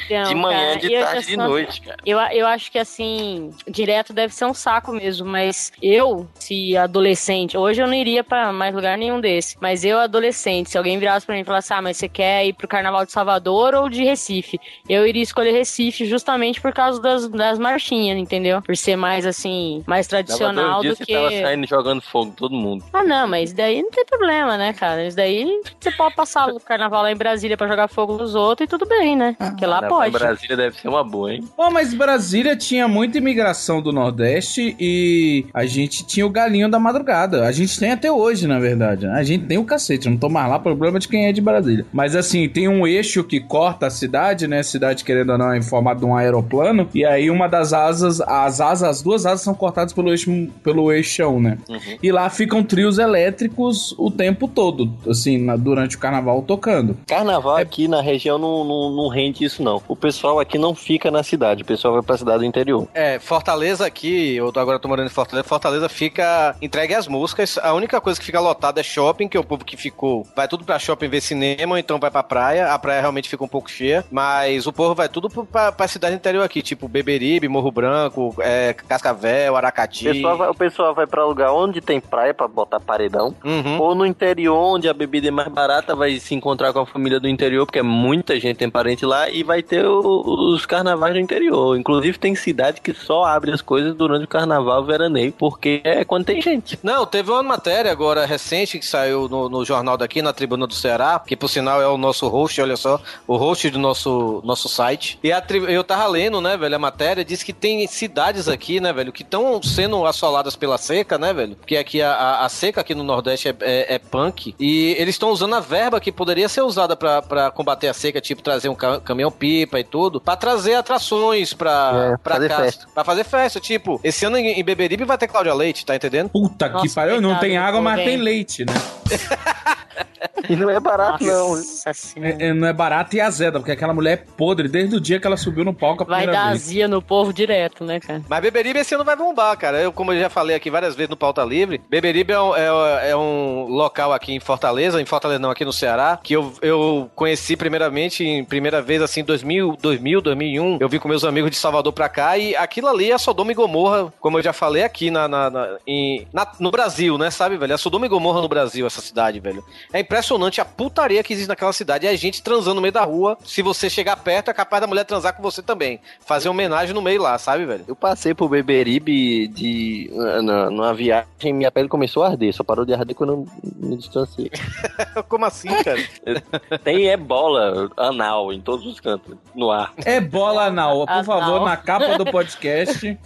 S9: Então,
S3: de manhã,
S9: cara,
S3: de tarde, de noite, cara.
S9: Eu, eu acho que assim, direto deve ser um saco mesmo, mas eu, se adolescente, hoje eu não iria pra mais lugar nenhum desse, mas eu, adolescente, se alguém virasse pra mim e falasse, ah, mas você quer ir pro Carnaval de Salvador ou de Recife? Eu iria escolher Recife justamente por causa das, das marchinhas, entendeu? Por ser mais assim, mais tradicional do
S3: que tava saindo jogando fogo todo mundo.
S9: Ah, não, mas daí não tem problema, né, cara? Isso daí você pode passar o carnaval lá em Brasília pra jogar fogo nos outros e tudo bem, né? Porque lá
S3: Carnaval em
S9: pode.
S3: Brasília deve ser uma boa, hein?
S8: Pô, mas Brasília tinha muita imigração do Nordeste e a gente tinha o galinho da madrugada. A gente tem até hoje, na verdade. né? A gente tem o cacete, eu não tô mais lá, problema de quem é de Brasília. Mas assim, tem um eixo que corta a cidade, né? A cidade, querendo ou não, é em formato de um aeroplano. E aí uma das asas, as asas, as duas asas são cortadas pelo eixo, pelo eixão, né? E lá ficam trios elétricos o tempo todo, assim, na- durante o carnaval tocando.
S3: Carnaval aqui na região não, não, não rende isso, não. O pessoal aqui não fica na cidade, o pessoal vai pra cidade do interior.
S2: É, Fortaleza aqui, eu tô- agora tô morando em Fortaleza, Fortaleza fica entregue às músicas. A única coisa que fica lotada é shopping, que é o povo que ficou vai tudo pra shopping ver cinema, ou então vai pra praia. A praia realmente fica um pouco cheia, mas o povo vai tudo pra, pra cidade interior aqui, tipo Beberibe, Morro Branco, é, Cascavel,
S3: O
S2: Aracati.
S3: pessoal, vai, o pessoal vai pra lugar onde tem praia pra botar paredão.
S2: Uhum.
S3: Ou no interior, onde a bebida é mais barata, vai se encontrar com a família do interior, porque muita gente tem parente lá, e vai ter o- os carnavais do interior. Inclusive, tem cidade que só abre as coisas durante o carnaval veraneio, porque é quando tem gente.
S2: Não, teve uma matéria agora recente que saiu no, no jornal daqui, na Tribuna do Ceará, que por sinal é o nosso host, olha só, o host do nosso, nosso site. E a tri- eu tava lendo, né, velho, a matéria, diz que tem cidades aqui, né, velho, que estão sendo assoladas pela seca, né, velho? Porque aqui a, a- a seca aqui no Nordeste é, é- é punk. E eles estão usando a verba que poderia ser usada pra, pra combater a seca, tipo trazer um ca- caminhão-pipa e tudo, pra trazer atrações pra,
S3: É,
S2: pra
S3: fazer
S2: casa.
S3: festa.
S2: Pra fazer festa. Tipo, esse ano em, Beberibe vai ter Cláudia Leite, tá entendendo?
S8: Puta que
S9: Nossa,
S8: pariu, não tem água, mas tem leite, né?
S3: E não é barato, não.
S9: Nossa senhora.
S8: É, é, não é barato e azeda, porque aquela mulher é podre desde o dia que ela subiu no palco a
S9: Vai
S8: primeira
S9: dar
S8: vez.
S9: azia no povo direto, né, cara?
S2: Mas Beberibe esse ano vai bombar, cara. Eu, como eu já falei aqui várias vezes no Pauta Livre, Beberibe é um, é- é um local aqui em Fortaleza, em Fortaleza não, aqui no Ceará, que eu, eu conheci primeiramente, em primeira vez assim, 2000, 2000, 2001. Eu vim com meus amigos de Salvador pra cá e aquilo ali é Sodoma e Gomorra, como eu já falei aqui na, na- na- em- na- no Brasil, né, sabe, velho? É Sodoma e Gomorra no Brasil, essa cidade, velho. É impressionante a putaria que existe naquela cidade. É a gente transando no meio da rua. Se você chegar perto, é capaz da mulher transar com você também. Fazer homenagem no meio lá, sabe, velho?
S3: Eu passei por Beberibe de, na, numa viagem e minha pele começou a arder. Só parou de arder quando eu me distanciei.
S2: Como assim, cara?
S3: Tem ebola anal em todos os cantos, no ar.
S8: É bola anal, por
S9: Anal.
S8: favor, na capa do podcast.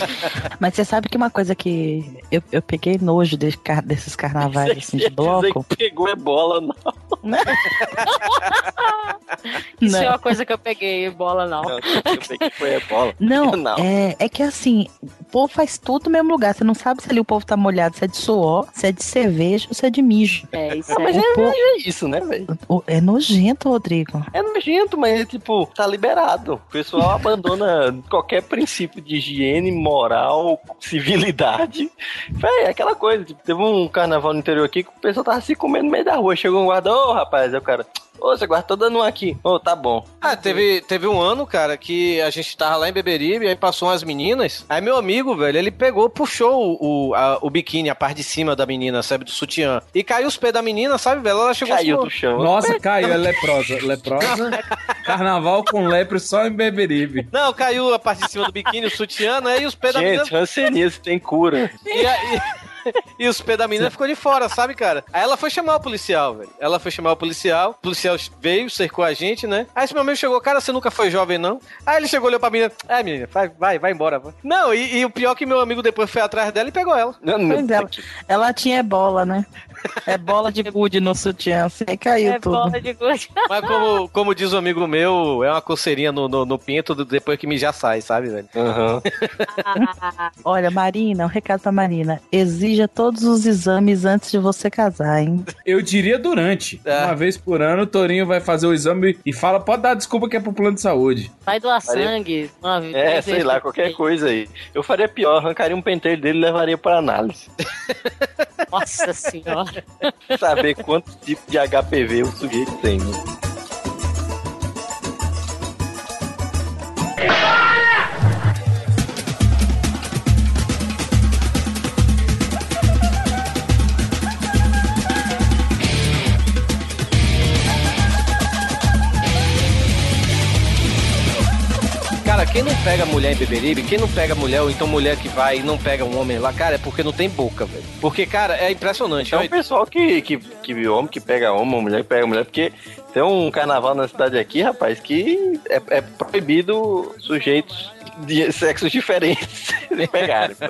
S5: Mas você sabe que uma coisa que eu, eu peguei nojo desse car- desses carnavais assim, de bloco.
S3: Dizer que pegou bola, não.
S9: Isso
S5: Não.
S9: é uma coisa que eu peguei, bola não.
S3: Não, eu peguei foi a bola.
S5: Não,
S3: Não.
S5: É, é que assim, povo faz tudo no mesmo lugar. Você não sabe se ali o povo tá molhado, se é de suor, se é de cerveja ou se é de mijo.
S9: É, isso
S3: Ah, mas
S5: O
S3: é,
S5: povo-
S3: é isso, né, velho?
S5: É nojento, Rodrigo.
S3: É nojento, mas tipo, tá liberado. O pessoal abandona qualquer princípio de higiene, moral, civilidade. Véi, é aquela coisa. Tipo, teve um carnaval no interior aqui que o pessoal tava se comendo no meio da rua. Chegou um guarda, ô rapaz, aí o cara. Ô, você guarda, dando um aqui. Ô, tá bom.
S2: Ah, teve, teve um ano, cara, que a gente tava lá em Beberibe, aí passou umas meninas. Aí meu amigo, velho, ele pegou, puxou o, o, a- o biquíni, a parte de cima da menina, sabe, do sutiã. E caiu os pés da menina, sabe, velho? Ela chegou
S3: Caiu
S2: assim,
S3: do chão.
S8: Nossa, caiu, é leprosa. Leprosa. Carnaval com lepre só em Beberibe.
S2: Não, caiu a parte de cima do biquíni, o sutiã, né? E os pés da menina.
S3: Gente, rancenismo tem cura.
S2: E, aí- e os pés da menina ficou de fora, sabe, cara? Aí ela foi chamar o policial, velho. Ela foi chamar o policial, o policial veio, cercou a gente, né? Aí esse meu amigo chegou, cara, você nunca foi jovem, não? Aí ele chegou, olhou pra menina, é, menina, vai, vai, vai embora. Vai. Não, e, e o pior é que meu amigo depois foi atrás dela e pegou ela.
S5: Pois é, ela tinha bola, né? É bola de gude no sutiã, assim, aí caiu
S9: É
S5: tudo.
S9: bola de gude.
S2: Mas como, como diz um amigo meu, é uma coceirinha no, no, no pinto do- depois que me já sai, sabe, velho?
S3: Aham.
S5: Olha, Marina, um recado pra Marina. Exija todos os exames antes de você casar, hein?
S8: Eu diria durante.
S2: É.
S8: Uma vez por ano, o Torinho vai fazer o exame e fala: pode dar desculpa que é pro plano de saúde.
S9: Vai doar
S3: Faria-
S9: sangue. Uma vez,
S3: É, sei lá, qualquer coisa aí. Eu faria pior, arrancaria um pentelho dele e levaria pra análise.
S9: Nossa senhora.
S3: Saber quantos tipos de HPV o sujeito tem. né?
S2: Cara, quem não pega mulher em Beberibe, quem não pega mulher, ou então mulher que vai e não pega um homem lá, cara, é porque não tem boca, velho. Porque, cara, é impressionante.
S3: É o pessoal que, que, que homem que pega homem, mulher que pega mulher, porque tem um carnaval na cidade aqui, rapaz, que é, é proibido sujeitos de sexos diferentes se pegarem. pô.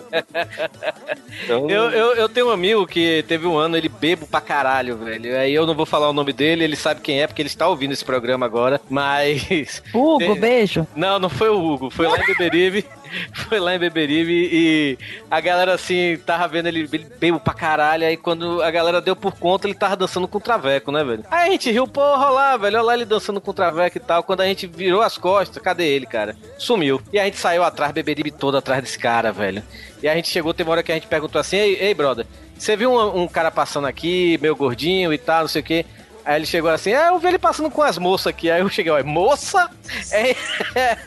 S3: Então,
S2: Eu, eu, eu tenho um amigo que teve um ano, ele bebo pra caralho, velho. Aí eu não vou falar o nome dele, ele sabe quem é, porque ele está ouvindo esse programa agora. Mas.
S5: Hugo, beijo.
S2: Não, não foi o Hugo, foi lá em Beberibe. Foi lá em Beberibe e a galera assim, tava vendo ele, bebo pra caralho. Aí quando a galera deu por conta, ele tava dançando com o traveco, né, velho? Aí a gente riu, porra, lá, velho, olha lá ele dançando com o traveco e tal. Quando a gente virou as costas, cadê ele, cara? Sumiu. E a gente saiu atrás, Beberibe todo atrás desse cara, velho. E a gente chegou, tem uma hora que a gente perguntou assim: ei, ei brother, você viu um, um cara passando aqui, meio gordinho e tal, não sei o quê? Aí ele chegou assim, ah, eu vi ele passando com as moças aqui. Aí eu cheguei, ó, moça? É, é,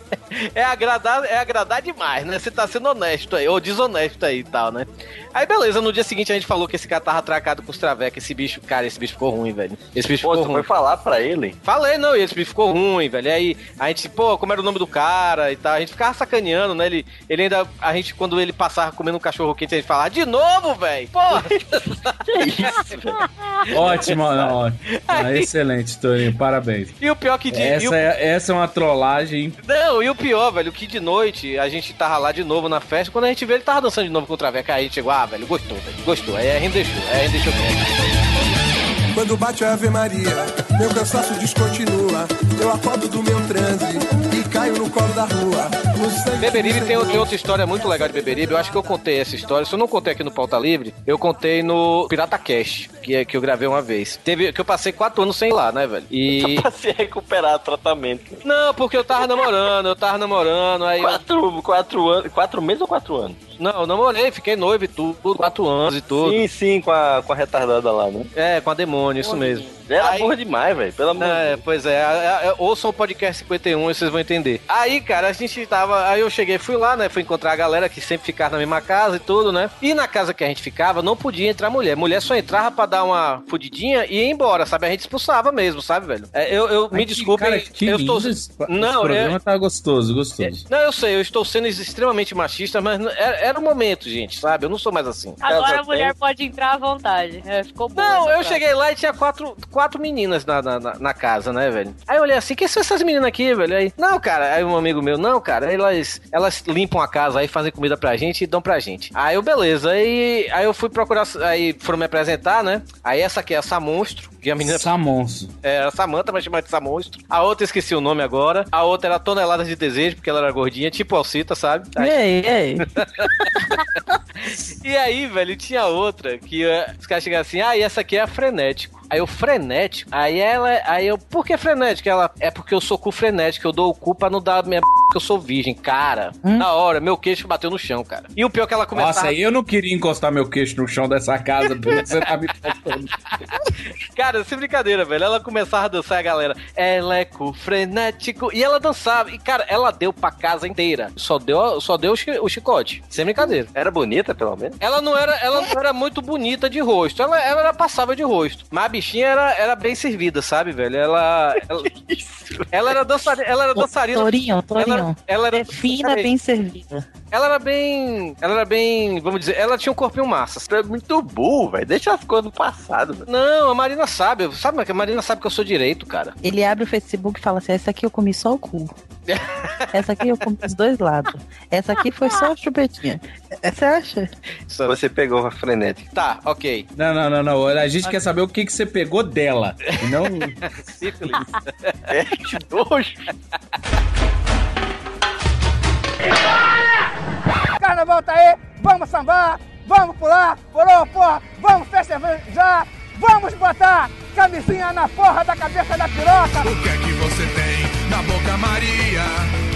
S2: é agradar, é agradar demais, né? Você tá sendo honesto aí, ou desonesto aí e tal, né? Aí beleza, no dia seguinte a gente falou que esse cara tava atracado com os travecos. Esse bicho, cara, esse bicho ficou ruim, velho. Esse bicho
S3: Pô,
S2: ficou
S3: você
S2: ruim.
S3: foi falar pra ele?
S2: Falei, não, e esse bicho ficou ruim, velho. Aí a gente, pô, como era o nome do cara e tal, a gente ficava sacaneando, né? Ele, ele ainda, a gente, quando ele passava comendo um cachorro quente, a gente falava, de novo, velho! Porra!
S8: Ótimo, não, ó. Ah, excelente, Torinho, parabéns.
S2: E o pior que de, e o-
S8: Essa é, essa é uma trollagem.
S2: Não, e o pior, velho, que de noite a gente tava lá de novo na festa, quando a gente vê ele tava dançando de novo com o Traveca, aí a gente chegou, ah, velho, gostou, velho, gostou. Aí a gente deixou, aí a gente deixou quieto.
S13: Quando bate a Ave Maria, meu cansaço descontinua. Eu acordo do meu transe e caio no colo da rua.
S2: Beberibe tem, tem outra história muito legal de Beberibe. Eu acho que eu contei essa história. Se eu não contei aqui no Pauta Livre, eu contei no Pirata Cash, que, é, que eu gravei uma vez. Teve, que eu passei quatro anos sem ir lá, né, velho? E.
S3: Pra se recuperar tratamento.
S2: Não, porque eu tava namorando, eu tava namorando, aí. eu-
S3: Quatro, quatro anos. Quatro meses ou quatro anos?
S2: Não, eu namorei, fiquei noivo e tudo, quatro anos e tudo.
S3: Sim, sim, com a, com a retardada lá, né?
S2: É, com a demônio, isso mesmo.
S3: Era
S2: Aí-
S3: porra demais, velho. Pelo amor de
S2: É,
S3: Deus.
S2: pois é, é, é, ouçam o podcast 51 e vocês vão entender. Aí, cara, a gente tava. Aí eu cheguei, fui lá, né? Fui encontrar a galera que sempre ficava na mesma casa e tudo, né? E na casa que a gente ficava, não podia entrar mulher. Mulher só entrava pra dar uma fudidinha e ia embora, sabe? A gente expulsava mesmo, sabe, velho? É, eu, eu me
S8: Ai, que-
S2: desculpem,
S8: Cara, que
S2: eu estou.
S8: esse,
S2: Não,
S8: esse programa
S2: é-
S8: tá gostoso, gostoso.
S2: Não, eu sei, eu estou sendo extremamente machista, mas era, era o momento, gente, sabe? Eu não sou mais assim.
S9: Agora a mulher pode entrar à vontade. É, ficou bom.
S2: Não, eu
S9: frase.
S2: cheguei lá e tinha quatro, quatro meninas na, na, na- casa, né, velho? Aí eu olhei assim, quem são essas meninas aqui, velho? Aí, não, cara, aí um amigo meu, não, cara, elas, elas limpam a casa aí, fazem comida pra gente e dão pra gente. Aí eu, beleza, aí, aí eu fui procurar, aí foram me apresentar, né? Aí essa aqui é essa monstro, Que a menina...
S8: Samonso.
S2: É, era Samanta, mas chamava de Samonstro. A outra esqueci o nome agora. A outra era Toneladas de Desejo, porque ela era gordinha, tipo Alcita, sabe?
S5: Ei, ei.
S2: E aí, velho, tinha outra que eh, os caras chegavam assim, ah, e essa aqui é a frenético. Aí eu, frenético? Aí ela, aí eu, por que frenético? Ela, é porque eu sou cu frenético, eu dou o cu pra não dar minha b... que eu sou virgem. Cara, na hora, meu queixo bateu no chão, cara. E o pior é que ela começava...
S8: Nossa, eu não queria encostar meu queixo no chão dessa casa, pelo que você tá me.
S2: Cara, sem brincadeira, velho. Ela começava a dançar, a galera. Ela é frenético. E ela dançava. E, cara, ela deu pra casa inteira. Só deu, só deu o chicote. Sem brincadeira.
S3: Era bonita, pelo menos?
S2: Ela não era, ela não era muito bonita de rosto. Ela, ela era passava de rosto. Mas a bichinha era, era bem servida, sabe, velho? Ela. Ela, ela era dançarina. Ela era dançarina.
S5: Torinho, Torinho.
S2: Ela, ela era.
S5: Fina, bem servida.
S2: Ela era bem. Ela era bem. Vamos dizer, ela tinha um corpinho massa.
S3: Você é muito burro, velho. Deixa ela ficando no passado, velho.
S2: Não, a Marina sabe. Sabe que a Marina sabe que eu sou direito, cara.
S5: Ele abre o Facebook e fala assim: essa aqui eu comi só o cu. Essa aqui eu comi os dois lados. Essa aqui foi só a chupetinha. Você acha?
S3: Você pegou a frenética.
S2: Tá, ok.
S8: Não, não, não, não. A gente quer saber o que, que você pegou dela. Não.
S2: Sífilis.
S3: É, que nojo.
S12: Carnaval tá aí, vamos sambar, vamos pular, porô, porra, vamos festejar, vamos botar camisinha na porra da cabeça da piroca.
S13: O que é que você tem na boca, Maria?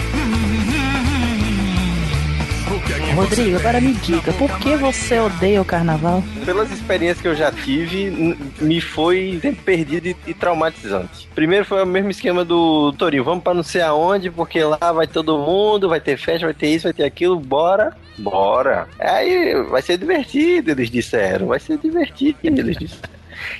S5: Rodrigo, agora me diga, por que você odeia o carnaval?
S3: Pelas experiências que eu já tive, me foi sempre perdido e, e traumatizante. Primeiro foi o mesmo esquema do Torinho, vamos pra não sei aonde, porque lá vai todo mundo, vai ter festa, vai ter isso, vai ter aquilo, bora, bora. Aí vai ser divertido, eles disseram, vai ser divertido, eles disseram.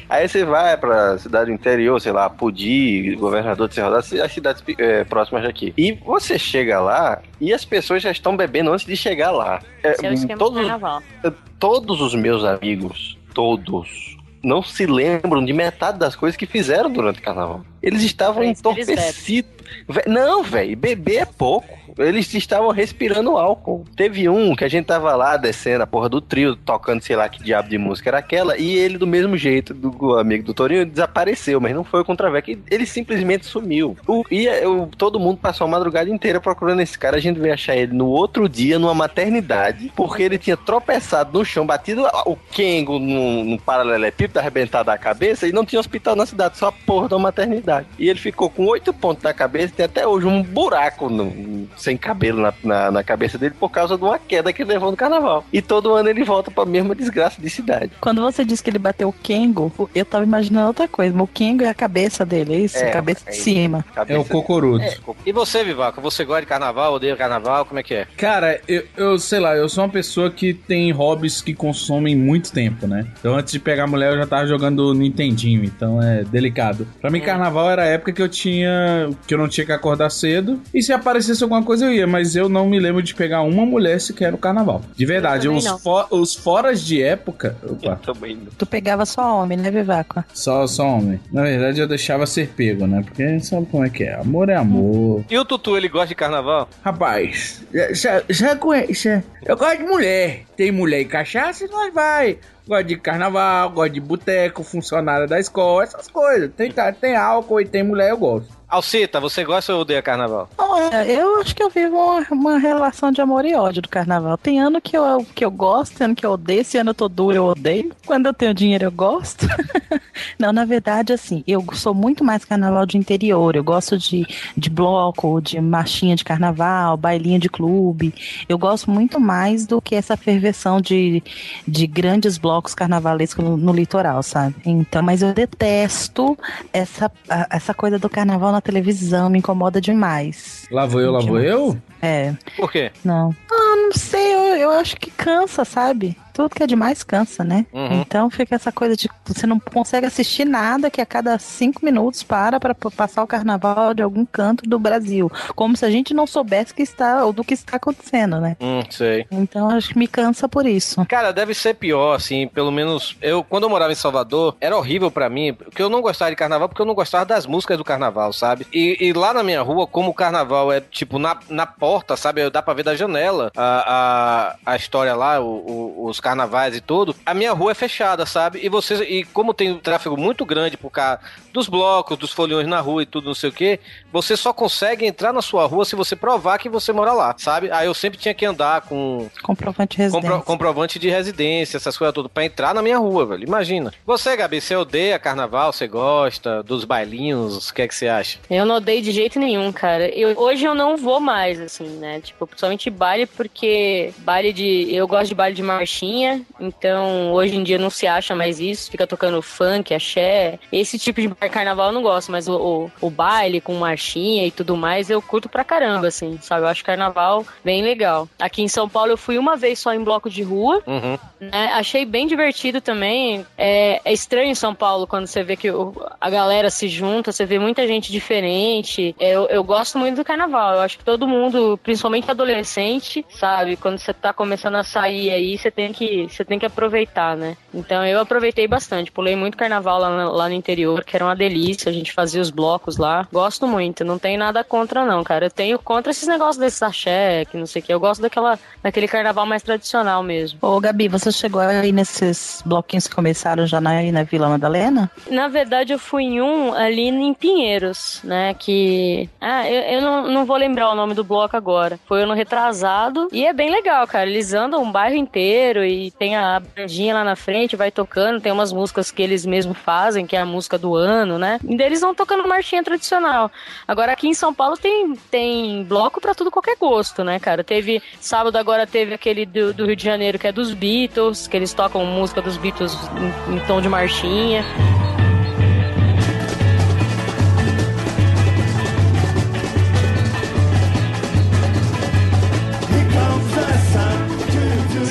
S3: Aí você vai pra cidade do interior, sei lá, Pudi, governador de Serra das as cidades eh, próximas daqui. E você chega lá e as pessoas já estão bebendo antes de chegar lá. É,
S9: é
S3: todos,
S9: carnaval.
S3: todos os meus amigos, todos, não se lembram de metade das coisas que fizeram durante o carnaval. Eles estavam
S9: eles
S3: entorpecidos. Não, velho, beber é pouco. Eles estavam respirando álcool. Teve um que a gente tava lá descendo a porra do trio, tocando sei lá que diabo de música era aquela, e ele, do mesmo jeito do amigo do Torinho, desapareceu, mas não foi o Contravec. Ele simplesmente sumiu. O, e eu, todo mundo passou a madrugada inteira procurando esse cara. A gente veio achar ele no outro dia, numa maternidade, porque ele tinha tropeçado no chão, batido o Kengo num, paralelepípedo, arrebentado a cabeça, e não tinha hospital na cidade, só a porra da maternidade. E ele ficou com oito pontos na cabeça, tem até hoje um buraco no- sem cabelo na, na, na cabeça dele por causa de uma queda que ele levou no carnaval. E todo ano ele volta pra mesma desgraça de cidade.
S5: Quando você disse que ele bateu o Kengo, eu tava imaginando outra coisa. Mas o Kengo é a cabeça dele, é isso?
S2: É,
S5: a cabeça
S2: é
S5: de cima.
S8: É o cocoruto.
S2: E você, Vivaco? Você gosta de carnaval? Odeia carnaval? Como é que é?
S8: Cara, eu, eu sei lá, eu sou uma pessoa que tem hobbies que consomem muito tempo, né? Então antes de pegar a mulher eu já tava jogando Nintendinho, então é delicado. Pra mim, carnaval era a época que eu tinha. que eu não tinha que acordar cedo. E se aparecesse alguma coisa eu ia, mas eu não me lembro de pegar uma mulher sequer no carnaval. De verdade,
S5: Eu
S8: os, fo- os foras de época. Opa.
S3: Também não.
S5: Tu pegava só homem, né, Vivaco?
S8: Só, só homem. Na verdade, eu deixava ser pego, né? Porque sabe como é que é? Amor é amor.
S2: E o Tutu, ele gosta de carnaval?
S8: Rapaz, já, já conhece. Eu gosto de mulher. Tem mulher e cachaça, nós vai. Gosto de carnaval, gosto de boteco, funcionária da escola, essas coisas. Tem, tá, tem álcool e tem mulher, eu gosto.
S2: Alcita, você gosta ou odeia carnaval?
S5: Olha, eu acho que eu vivo uma, uma relação de amor e ódio do carnaval. Tem ano que eu, que eu gosto, tem ano que eu odeio. Esse ano eu tô duro, eu odeio. Quando eu tenho dinheiro, eu gosto. Não, na verdade, assim, eu sou muito mais carnaval de interior. Eu gosto de, de bloco, de marchinha de carnaval, bailinha de clube. Eu gosto muito mais do que essa ferveção de, de grandes blocos carnavalescos no, no litoral, sabe? Então, mas eu detesto essa, essa coisa do carnaval na televisão, me incomoda demais.
S8: Lá vou eu, lá vou eu?
S5: É.
S2: Por quê?
S5: Não. Ah, não sei, eu, eu acho que cansa, sabe? Tudo que é demais cansa, né?
S2: Uhum.
S5: Então fica essa coisa de você não consegue assistir nada que a cada cinco minutos para para passar o carnaval de algum canto do Brasil. Como se a gente não soubesse que está, ou do que está acontecendo, né?
S2: Hum, sei.
S5: Então acho que me cansa por isso.
S2: Cara, deve ser pior, assim, pelo menos eu, quando eu morava em Salvador, era horrível pra mim, porque eu não gostava de carnaval, porque eu não gostava das músicas do carnaval, sabe? E, e lá na minha rua, como o carnaval é, tipo, na, na porta, sabe? Dá pra ver da janela a, a, a história lá, o- o- os carnavais e tudo, a minha rua é fechada, sabe? E vocês, e como tem um tráfego muito grande por causa dos blocos, dos foliões na rua e tudo, não sei o que, você só consegue entrar na sua rua se você provar que você mora lá, sabe? Aí eu sempre tinha que andar com
S5: Comprovante de residência.
S2: compro- comprovante de residência, essas coisas todas, pra entrar na minha rua, velho. Imagina. Você, Gabi, você odeia carnaval, você gosta dos bailinhos, o que é que você acha?
S9: Eu não odeio de jeito nenhum, cara. Eu, hoje eu não vou mais, assim, né? Tipo, principalmente baile, porque baile de. Eu gosto de baile de marchinha, então hoje em dia não se acha mais isso. Fica tocando funk, axé. Esse tipo de carnaval eu não gosto, mas o, o, o baile com marchinha e tudo mais eu curto pra caramba, assim, sabe? Eu acho carnaval bem legal. Aqui em São Paulo eu fui uma vez só em bloco de rua,
S2: Uhum.
S9: né? Achei bem divertido também. É, é estranho em São Paulo quando você vê que o- a galera se junta, você vê muita gente diferente. Eu, eu gosto muito do carnaval. Eu acho que todo mundo, principalmente adolescente, sabe? Quando você tá começando a sair aí, você tem que, você tem que aproveitar, né? Então eu aproveitei bastante. Pulei muito carnaval lá, no- lá no interior, que era uma delícia. A gente fazia os blocos lá. Gosto muito. Não tenho nada contra, não, cara. Eu tenho contra esses negócios desses axé, que não sei o que. Eu gosto daquela, daquele carnaval mais tradicional mesmo.
S5: Ô, Gabi, você chegou aí nesses bloquinhos que começaram já na, aí na Vila Madalena?
S9: Na verdade, eu fui em um ali em Pinheiros, né? Que. Ah, eu, eu não, não vou lembrar o nome do bloco agora. Foi ano retrasado. E é bem legal, cara. Eles andam um bairro inteiro e tem a bandinha lá na frente, vai tocando. Tem umas músicas que eles mesmos fazem, que é a música do ano, né? E eles vão tocando marchinha tradicional. Agora aqui em São Paulo tem, tem bloco pra tudo qualquer gosto, né, cara? Teve. Sábado agora teve aquele do, do Rio de Janeiro que é dos Beatles, que eles tocam música dos Beatles em, em tom de marchinha.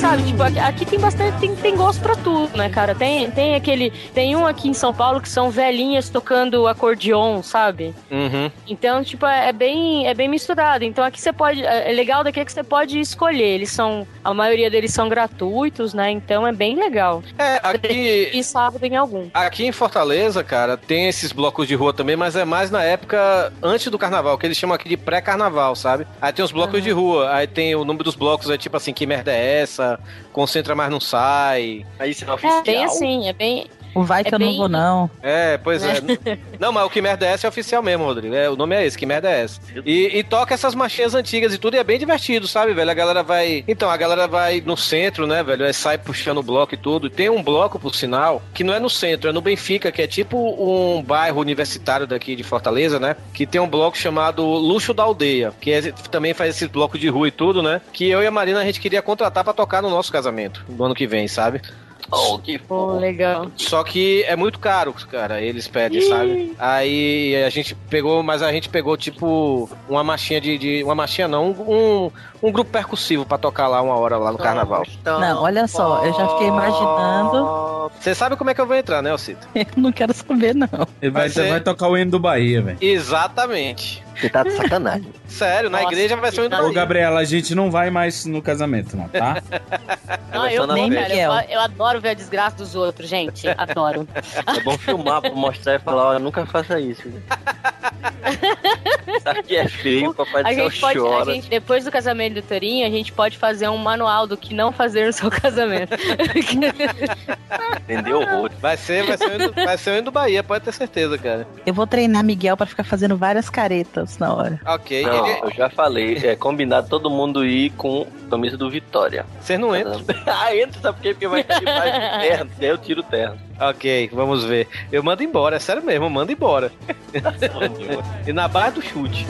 S9: Sabe, tipo, aqui, tem bastante, tem, tem gosto pra tudo, né, cara? Tem, tem aquele, tem um aqui em São Paulo que são velhinhas tocando acordeon, sabe?
S2: Uhum.
S9: Então, tipo, é é bem, é bem misturado. Então aqui você pode, é é legal daqui é que você pode escolher. Eles são, a maioria deles são gratuitos, né? Então é bem legal.
S2: É, aqui.
S9: E sábado tem algum.
S2: Aqui em Fortaleza, cara, tem esses blocos de rua também, mas é mais na época antes do carnaval, que eles chamam aqui de pré-carnaval, sabe? Aí tem os blocos de rua, aí tem o nome dos blocos, é tipo assim, que merda é essa? Concentra, mas não sai.
S3: Aí isso é
S9: É bem assim, é bem.
S5: O vai que
S9: É
S5: eu não
S9: bem-
S5: vou, não.
S2: É, pois é. não, mas o que merda é essa é oficial mesmo, Rodrigo. É, o nome é esse, que merda é essa. E, e toca essas marchinhas antigas e tudo, e é bem divertido, sabe, velho? A galera vai. Então, a galera vai no centro, né, velho? Aí sai puxando o bloco e tudo. E tem um bloco, por sinal, que não é no centro, é no Benfica, que é tipo um bairro universitário daqui de Fortaleza, né? Que tem um bloco chamado Luxo da Aldeia, que é- também faz esses blocos de rua e tudo, né? Que eu e a Marina a gente queria contratar pra tocar no nosso casamento, no ano que vem, sabe?
S3: Oh, que
S9: Pô, legal.
S2: Só que é muito caro, cara, eles pedem, sabe? Aí a gente pegou, mas a gente pegou tipo uma marchinha de. de- uma marchinha não, um, um grupo percussivo pra tocar lá uma hora lá no carnaval.
S5: Não, olha só, eu já fiquei imaginando.
S2: Você sabe como é que eu vou entrar, né, Alcito?
S5: Eu não quero saber, não.
S8: Ele vai,
S2: Vai ser-
S8: vai tocar o hino do Bahia, velho.
S2: Exatamente.
S3: Você tá de sacanagem.
S2: Sério, na
S9: Nossa,
S2: igreja vai ser um
S9: que
S8: Ô, Gabriela, a gente não vai mais no casamento, não, tá?
S9: Não, eu
S3: na
S9: nem, cara. Eu, eu adoro ver a desgraça dos outros, gente. Adoro.
S3: É bom filmar pra mostrar e falar, olha, nunca faça isso. Isso aqui é feio, o papai do
S9: A
S3: céu
S9: gente pode, a
S3: chora.
S9: gente, depois do casamento do Torinho, a gente pode fazer um manual do que não fazer no seu casamento.
S3: Entendeu?
S2: Vai ser, vai ser, o hino- vai ser o hino do Bahia, pode ter certeza, cara.
S5: Eu vou treinar Miguel pra ficar fazendo várias caretas na hora.
S2: Ok.
S3: Não,
S2: ele-
S3: eu já falei, é combinado todo mundo ir com camisa do Vitória.
S2: Vocês não entram?
S3: ah, entra, sabe por quê? Porque vai ter mais de terno, daí eu tiro o terno.
S2: Ok, vamos ver. Eu mando embora, é sério mesmo, eu mando embora. e na barra do chute.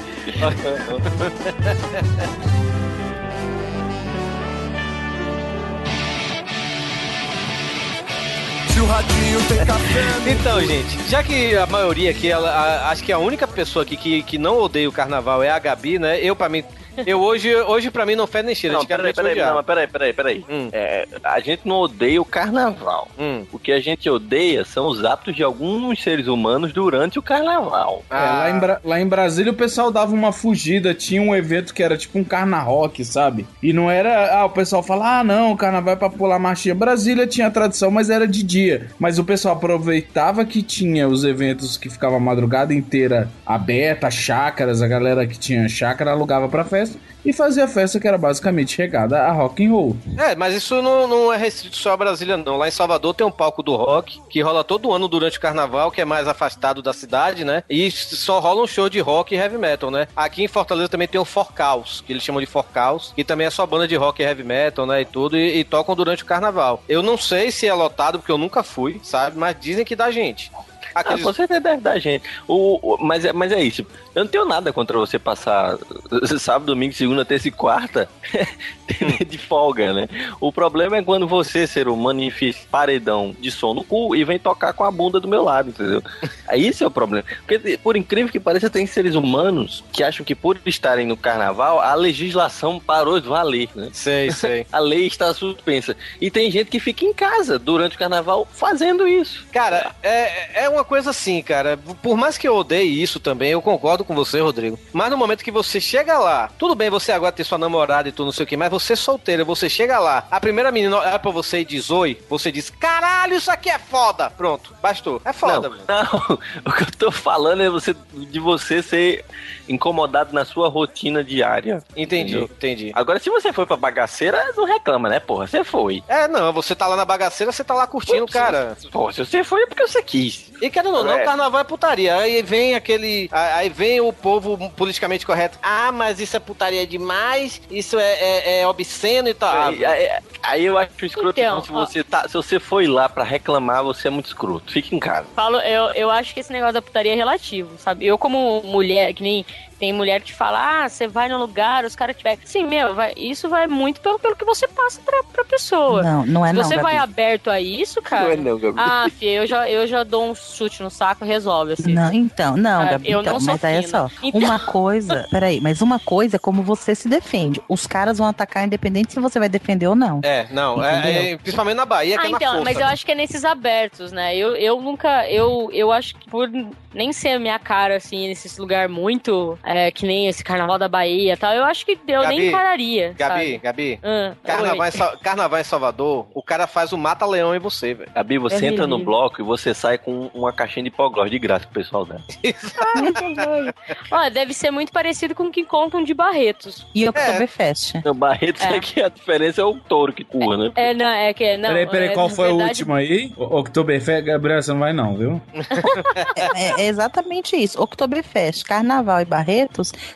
S13: Se o radinho tem café.
S2: Então, gente, já que a maioria aqui, ela, a- acho que a única pessoa aqui que, que não odeia o carnaval é a Gabi, né? Eu, pra mim, eu hoje, hoje pra mim não fede nem cheira.
S3: Não, peraí, peraí, não, peraí, peraí, peraí.
S2: Hum.
S3: É, a gente não odeia o carnaval.
S2: Hum.
S3: O que a gente odeia são os hábitos de alguns seres humanos durante o carnaval.
S8: É, lá, em Bra- lá em Brasília o pessoal dava uma fugida, tinha um evento que era tipo um carna rock, sabe? E não era, ah, o pessoal fala, ah, não, o carnaval é pra pular marchinha. Brasília tinha tradição, mas era de dia. Mas o pessoal aproveitava que tinha os eventos que ficava a madrugada inteira aberta, chácaras, a galera que tinha chácara alugava pra festa festa e fazia festa que era basicamente regada a rock and roll.
S2: É, mas isso não, não é restrito só a Brasília, não. Lá em Salvador tem um palco do rock que rola todo ano durante o carnaval, que é mais afastado da cidade, né? E só rola um show de rock e heavy metal, né? Aqui em Fortaleza também tem o Forcaus, que eles chamam de Forcaus, que também é só banda de rock e heavy metal, né? E tudo, e, e tocam durante o carnaval. Eu não sei se é lotado, porque eu nunca fui, sabe? Mas dizem que dá gente.
S3: Ah, com certeza deve dar gente. O, o- mas, é, mas é isso. Eu não tenho nada contra você passar sábado, domingo, segunda, terça e quarta de folga, né? O problema é quando você, ser humano, enfia esse paredão de som no cu e vem tocar com a bunda do meu lado, entendeu? Aí Isso é o problema. Porque, por incrível que pareça, tem seres humanos que acham que por estarem no carnaval, a legislação parou de valer, né?
S2: Sei, sei.
S3: A lei está suspensa. E tem gente que fica em casa durante o carnaval fazendo isso.
S2: Cara, é, é uma coisa assim, cara. Por mais que eu odeie isso também, eu concordo com você, Rodrigo. Mas no momento que você chega lá, tudo bem você agora ter sua namorada e tudo, não sei o que, mas você solteira, você chega lá, a primeira menina olha pra você e diz oi, você diz, caralho, isso aqui é foda. Pronto, bastou. É foda,
S3: não,
S2: velho.
S3: não, o que eu tô falando é você, de você ser incomodado na sua rotina diária.
S2: Entendi,
S3: Entendeu?
S2: entendi.
S3: Agora, se você foi pra bagaceira, não reclama, né, porra? Você foi.
S2: É, não, você tá lá na bagaceira, você tá lá curtindo, cara.
S3: Pô, se você foi é porque você quis.
S2: E querendo ou não,
S3: É.
S2: carnaval é putaria. Aí vem aquele. Aí vem o povo politicamente correto. Ah, mas isso é putaria demais, isso é, é, é obsceno e tal.
S3: Aí, aí- aí eu acho escroto
S9: Então,
S3: não, se
S9: ó.
S3: você tá, se você foi lá pra reclamar, você é muito escroto. Fica em casa.
S9: Falo, eu, eu acho que esse negócio da putaria é relativo, sabe? Eu, como mulher, que nem tem mulher que fala, ah, você vai no lugar, os caras tiver. Sim, meu, vai- isso vai muito pelo, pelo que você passa pra, pra pessoa.
S5: Não, não é
S9: Se
S5: não,
S9: você vai
S5: Gabi.
S9: aberto a isso, cara.
S3: Não é não, Gabi.
S9: Ah, filho, eu já, eu já dou um chute no saco e resolve, assim.
S5: Não, então, não,
S9: Ah,
S5: Gabi,
S9: eu
S5: então,
S9: não sou
S5: mas aí é
S9: fina.
S5: só.
S9: Então-
S5: Uma coisa, peraí, mas uma coisa é como você se defende. Os caras vão atacar independente se você vai defender ou não.
S2: É, não, é, é- principalmente na Bahia, que
S9: Ah,
S2: é na
S9: então,
S2: força.
S9: mas eu acho que é nesses abertos, né? Eu, eu nunca, eu, eu acho que por nem ser a minha cara, assim, nesses lugar muito, é, que nem esse Carnaval da Bahia e tal, eu acho que eu
S2: Gabi,
S9: nem encararia,
S2: Gabi,
S9: sabe?
S2: Gabi.
S9: Ah,
S2: Carnaval em, Carnaval em Salvador, o cara faz o mata-leão em você, velho.
S3: Gabi, você
S9: É
S3: entra no bloco e você sai com uma caixinha de hipoglós de graça pro pessoal dela.
S9: Ó, deve ser muito parecido com o que contam de Barretos.
S5: E Oktoberfest.
S3: No Barreto,
S9: É.
S3: aqui a diferença é o touro que curra, né?
S9: É, não, é que não.
S8: peraí, peraí,
S9: é,
S8: qual foi o
S9: verdade,
S8: último aí? O- Oktoberfest, Gabriel, você não vai não, viu?
S5: É, é exatamente isso. Oktoberfest, Carnaval e Barretos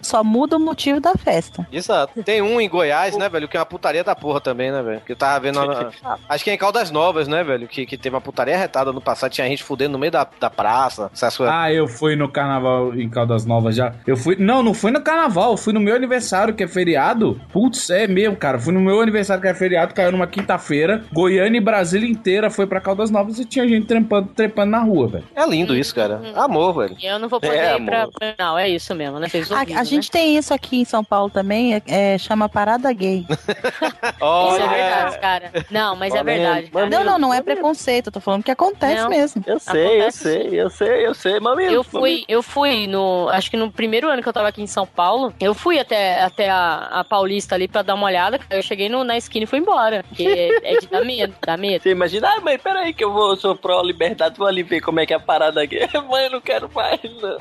S5: só muda o motivo da festa.
S2: Exato. Tem um em Goiás, né, velho, que é uma putaria da porra também, né, velho? Que eu tava vendo. na- acho que é em Caldas Novas, né, velho? Que, que teve uma putaria retada no passado, tinha gente fudendo no meio da, da praça. Essas coisas.
S8: Ah, eu fui no carnaval em Caldas Novas já. Eu fui. Não, não fui no carnaval, fui no meu aniversário, que é feriado. Putz, é mesmo, cara. Fui no meu aniversário, que é feriado, caiu numa quinta-feira. Goiânia e Brasília inteira foi pra Caldas Novas e tinha gente trepando, trepando na rua, velho.
S2: É lindo isso, cara. Amor, velho.
S9: Eu não vou poder
S3: É,
S9: ir pra.
S3: amor.
S9: Não, é isso mesmo, né? Fez
S5: A,
S9: ouvido,
S5: a gente tem isso aqui em São Paulo também, é, é, chama Parada Gay.
S9: né? Isso é verdade, cara. Não, mas é
S3: Olha,
S9: verdade. cara.
S5: Não, não, não é preconceito, eu tô falando que acontece
S9: Não.
S5: mesmo.
S3: Eu sei, eu
S9: Acontece
S3: sei, eu sei, eu sei, mas mesmo.
S9: Eu fui, eu fui no. Acho que no primeiro ano que eu tava aqui em São Paulo, eu fui até, até a, a Paulista ali pra dar uma olhada. Eu cheguei no, na esquina e fui embora. Porque é, é de dar medo, dá medo.
S3: Você imagina, ah, mãe, peraí que eu vou, sou pró-liberdade, vou ali ver como é que é a parada aqui. mãe, eu não quero mais, não.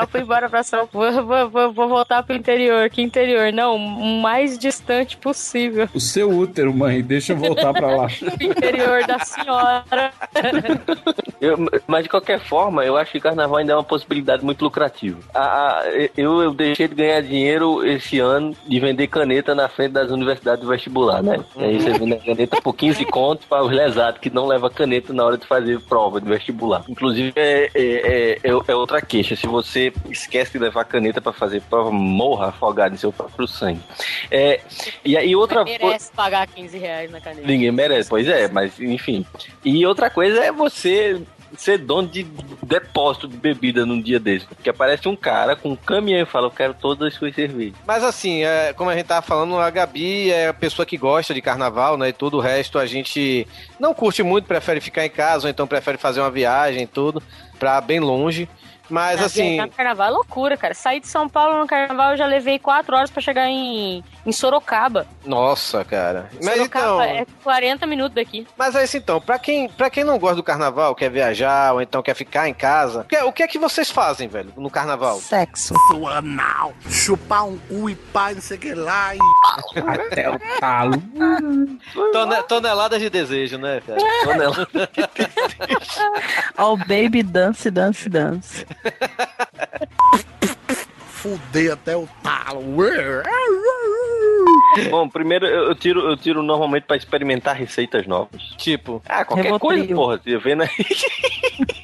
S9: Eu fui embora pra Vou, vou, vou, vou voltar pro interior. Que interior? Não, o mais distante possível.
S8: O seu útero, mãe, deixa eu voltar pra lá.
S9: Do interior da senhora.
S3: Eu- mas de qualquer forma, eu acho que carnaval ainda é uma possibilidade muito lucrativa. A- a- eu, eu deixei de ganhar dinheiro esse ano de vender caneta na frente das universidades do vestibular, né? E aí você vende a caneta por 15 contos para os lesados que não leva caneta na hora de fazer prova de vestibular. Inclusive, é, é, é, é outra queixa. Se você esquece de levar caneta para fazer prova, morra afogado em seu próprio sangue. É, e aí outra coisa.
S9: Merece pagar 15 reais na caneta.
S3: Ninguém merece, pois é, mas enfim. E outra coisa é você ser dono de depósito de bebida num dia desse. Porque aparece um cara com um caminhão e fala, eu quero todas as suas cervejas.
S2: Mas assim, é, como a gente tava falando, a Gabi é a pessoa que gosta de carnaval, né? E tudo o resto a gente não curte muito, prefere ficar em casa, ou então prefere fazer uma viagem e tudo. pra bem longe. Mas
S9: Na
S2: assim.
S9: viajar no carnaval é loucura, cara. Sair de São Paulo no carnaval eu já levei quatro horas pra chegar em, em Sorocaba.
S2: Nossa, cara. Mas então.
S9: Sorocaba é 40 minutos daqui.
S2: Mas é isso então, pra quem, pra quem não gosta do carnaval, quer viajar ou então quer ficar em casa, o que, o que é que vocês fazem, velho, no carnaval?
S5: Sexo.
S6: Anal. Chupar um cu e pai, não sei o que lá. E...
S8: Até o talo.
S2: Tone- toneladas de desejo, né, cara? Toneladas.
S5: Ó, o baby dance, dance, dance.
S6: Fuder até o talo.
S3: Bom, primeiro eu tiro, eu tiro normalmente pra experimentar receitas novas.
S2: Tipo,
S3: ah, qualquer
S5: Revotril.
S3: coisa, porra. Você vê, né?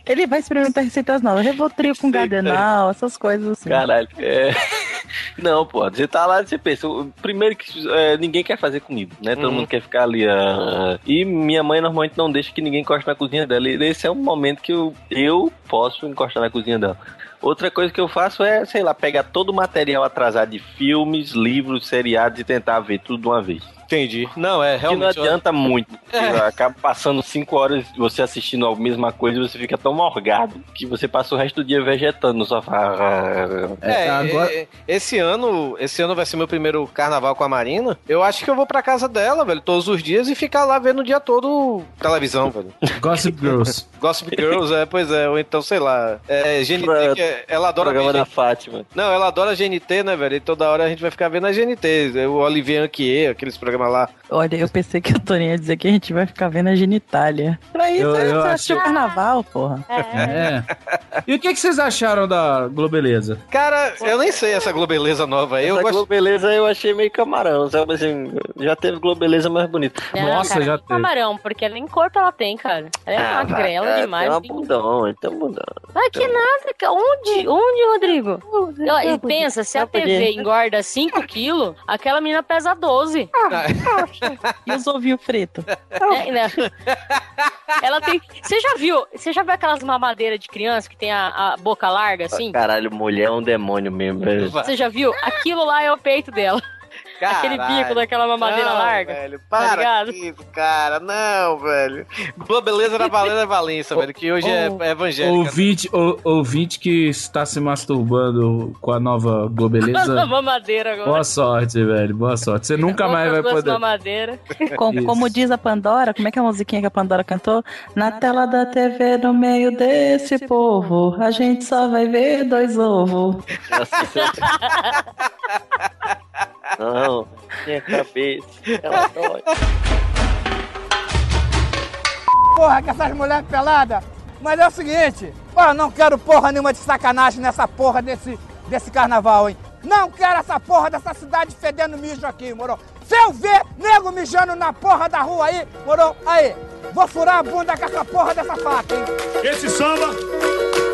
S5: Ele vai experimentar receitas novas. Revotril com gardenal, essas coisas assim.
S3: Caralho. É... Não, pô, você tá lá, você pensa, primeiro que é, ninguém quer fazer comigo, né? Todo
S2: Uhum.
S3: mundo quer ficar ali. ah, e minha mãe normalmente não deixa que ninguém encoste na cozinha dela. E esse é um momento que eu, eu posso encostar na cozinha dela. Outra coisa que eu faço é, sei lá, pegar todo o material atrasado de filmes, livros, seriados e tentar ver tudo de uma vez.
S2: Entendi. Não, é,
S3: Que não
S2: realmente.
S3: adianta muito. porque Acaba passando cinco horas você assistindo a mesma coisa e você fica tão morgado que você passa o resto do dia vegetando no sofá.
S2: É,
S8: agora-
S2: é, esse ano, esse ano vai ser meu primeiro carnaval com a Marina. Eu acho que eu vou pra casa dela, velho, todos os dias e ficar lá vendo o dia todo televisão, velho.
S8: Gossip Girls.
S2: Gossip Girls, é, pois é, ou então, sei lá, é, GNT,
S3: Pra-
S2: que é- ela adora
S3: Programa da Fátima.
S2: Não, ela adora GNT, né, velho? E toda hora a gente vai ficar vendo a GNT. O Olivier Anquier, aqueles programas lá.
S5: Olha, eu pensei que o Toninho ia dizer que a gente vai ficar vendo a genitália. Pra isso,
S8: Eu-
S5: você
S8: eu achei-
S5: carnaval, porra.
S8: É. E o que, que vocês acharam da Globeleza?
S2: Cara, eu nem sei essa Globeleza nova aí. Eu
S3: Essa
S2: gosto.
S3: Globeleza eu achei meio camarão, sabe assim, já teve Globeleza mais bonita.
S9: Não,
S8: Nossa,
S9: cara,
S8: já
S9: nem camarão, porque nem corpo ela tem, cara. Ela é
S3: Ah,
S9: magrela
S3: vai,
S9: demais.
S3: Tem uma
S9: tem-
S3: bundão, então bundão.
S9: Mas que nada, cara. Onde? Onde, Rodrigo? Ó, e pensa, se a TV engorda 5 quilos, aquela menina pesa 12.
S5: E os ovinhos fritos?
S9: É, né? Ela tem. Você já viu? Você já viu aquelas mamadeiras de criança que tem a, a boca larga assim?
S3: Caralho, mulher é um demônio mesmo.
S9: Você já viu? Aquilo lá é o peito dela. Aquele
S2: Caralho.
S9: bico daquela mamadeira
S2: Não,
S9: larga.
S2: Velho,
S9: tá
S2: para isso, cara. Não, velho. Globeleza era Valéria Valença, velho, que hoje é, é evangélica.
S8: Ouvinte, ou- ouvinte que está se masturbando com a nova
S9: Essa
S8: Globeleza.
S9: mamadeira agora.
S8: Boa sorte, velho. Boa sorte. Você nunca mais vai poder.
S9: mamadeira.
S5: Com-
S8: Isso.
S5: como diz a Pandora, como é que é a musiquinha que a Pandora cantou? Na tela da TV, no meio desse povo, a gente só vai ver dois ovos.
S3: Não, minha cabeça, ela dói.
S12: Porra, com essas mulheres peladas. Mas é o seguinte, ó, não quero porra nenhuma de sacanagem nessa porra desse, desse carnaval, hein? Não quero essa porra dessa cidade fedendo mijo aqui, moro? Se eu ver nego mijando na porra da rua aí, moro? Aí, vou furar a bunda com essa porra dessa faca, hein?
S14: Esse samba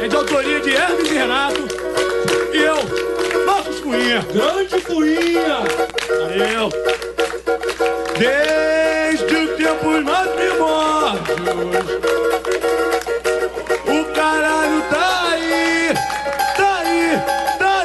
S14: é de autoria de Hermes e Renato. E eu, Marcos Cunha. Grande Cunha! Valeu! Desde o tempo mais primórdios, o caralho tá aí!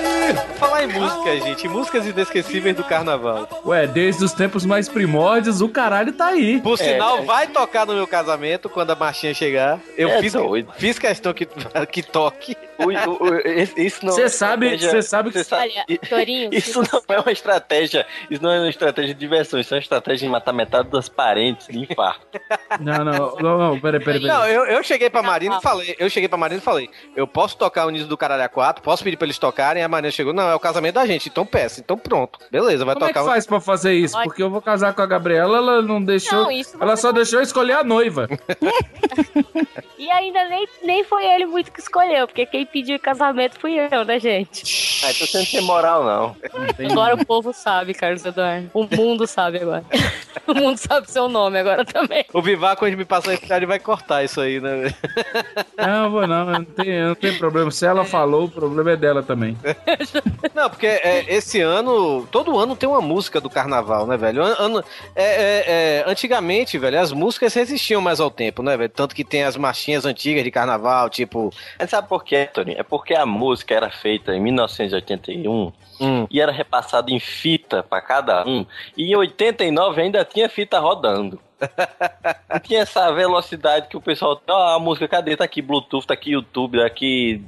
S14: Tá aí! Tá!
S2: Falar em música, gente. Músicas inesquecíveis do carnaval.
S8: Ué, desde os tempos mais primórdios, o caralho tá aí.
S2: Por
S3: É,
S2: sinal,
S3: é.
S2: vai tocar no meu casamento quando a marchinha chegar. Eu
S3: É
S2: fiz,
S3: doido.
S2: fiz questão que, que toque.
S3: Isso não
S8: Você
S3: é
S8: sabe, você sabe que
S3: você sabe-
S9: Olha, Torinho,
S3: Isso não é uma estratégia, isso não é uma estratégia de diversão, isso é uma estratégia de matar metade das parentes de infarto.
S8: Não, não, não, não, peraí, peraí,
S2: Não,
S8: peraí.
S2: eu, eu cheguei pra Marina
S9: Ah.
S2: e falei, eu cheguei pra Marina e falei, eu posso tocar o Niso do Caralho A4, posso pedir pra eles tocarem, a Marina chegou, não, é o casamento da gente, então peça, então pronto. Beleza, vai
S8: Como é
S2: tocar
S8: que
S2: o-
S8: faz pra fazer isso? Porque eu vou casar com a Gabriela, ela não deixou.
S9: Não, isso
S8: ela só deixou eu escolher a noiva.
S9: E ainda nem, nem foi ele muito que escolheu, porque quem pediu casamento fui eu, né, gente?
S3: Ah, então você não tem moral, não.
S9: Agora o povo sabe, Carlos Eduardo. O mundo sabe agora. O mundo sabe seu nome agora também.
S2: O Vivar, quando me passar a cidade, vai cortar isso aí, né?
S8: Não, vou não, não tem, não tem problema. Se ela falou, o problema é dela também.
S2: Não, porque é, esse ano, todo ano tem uma música do carnaval, né, velho? An- ano- é, é, é, antigamente, velho, as músicas resistiam mais ao tempo, né, velho? Tanto que tem as marchinhas antigas de carnaval, tipo.
S3: Mas sabe por quê, Tony? É porque a música era feita em 1981
S2: Hum.
S3: e era repassado em fita pra cada um. E em 89 ainda tinha fita rodando. Não tinha essa velocidade que o pessoal. Ó, a música, cadê? Tá aqui Bluetooth, tá aqui YouTube, tá aqui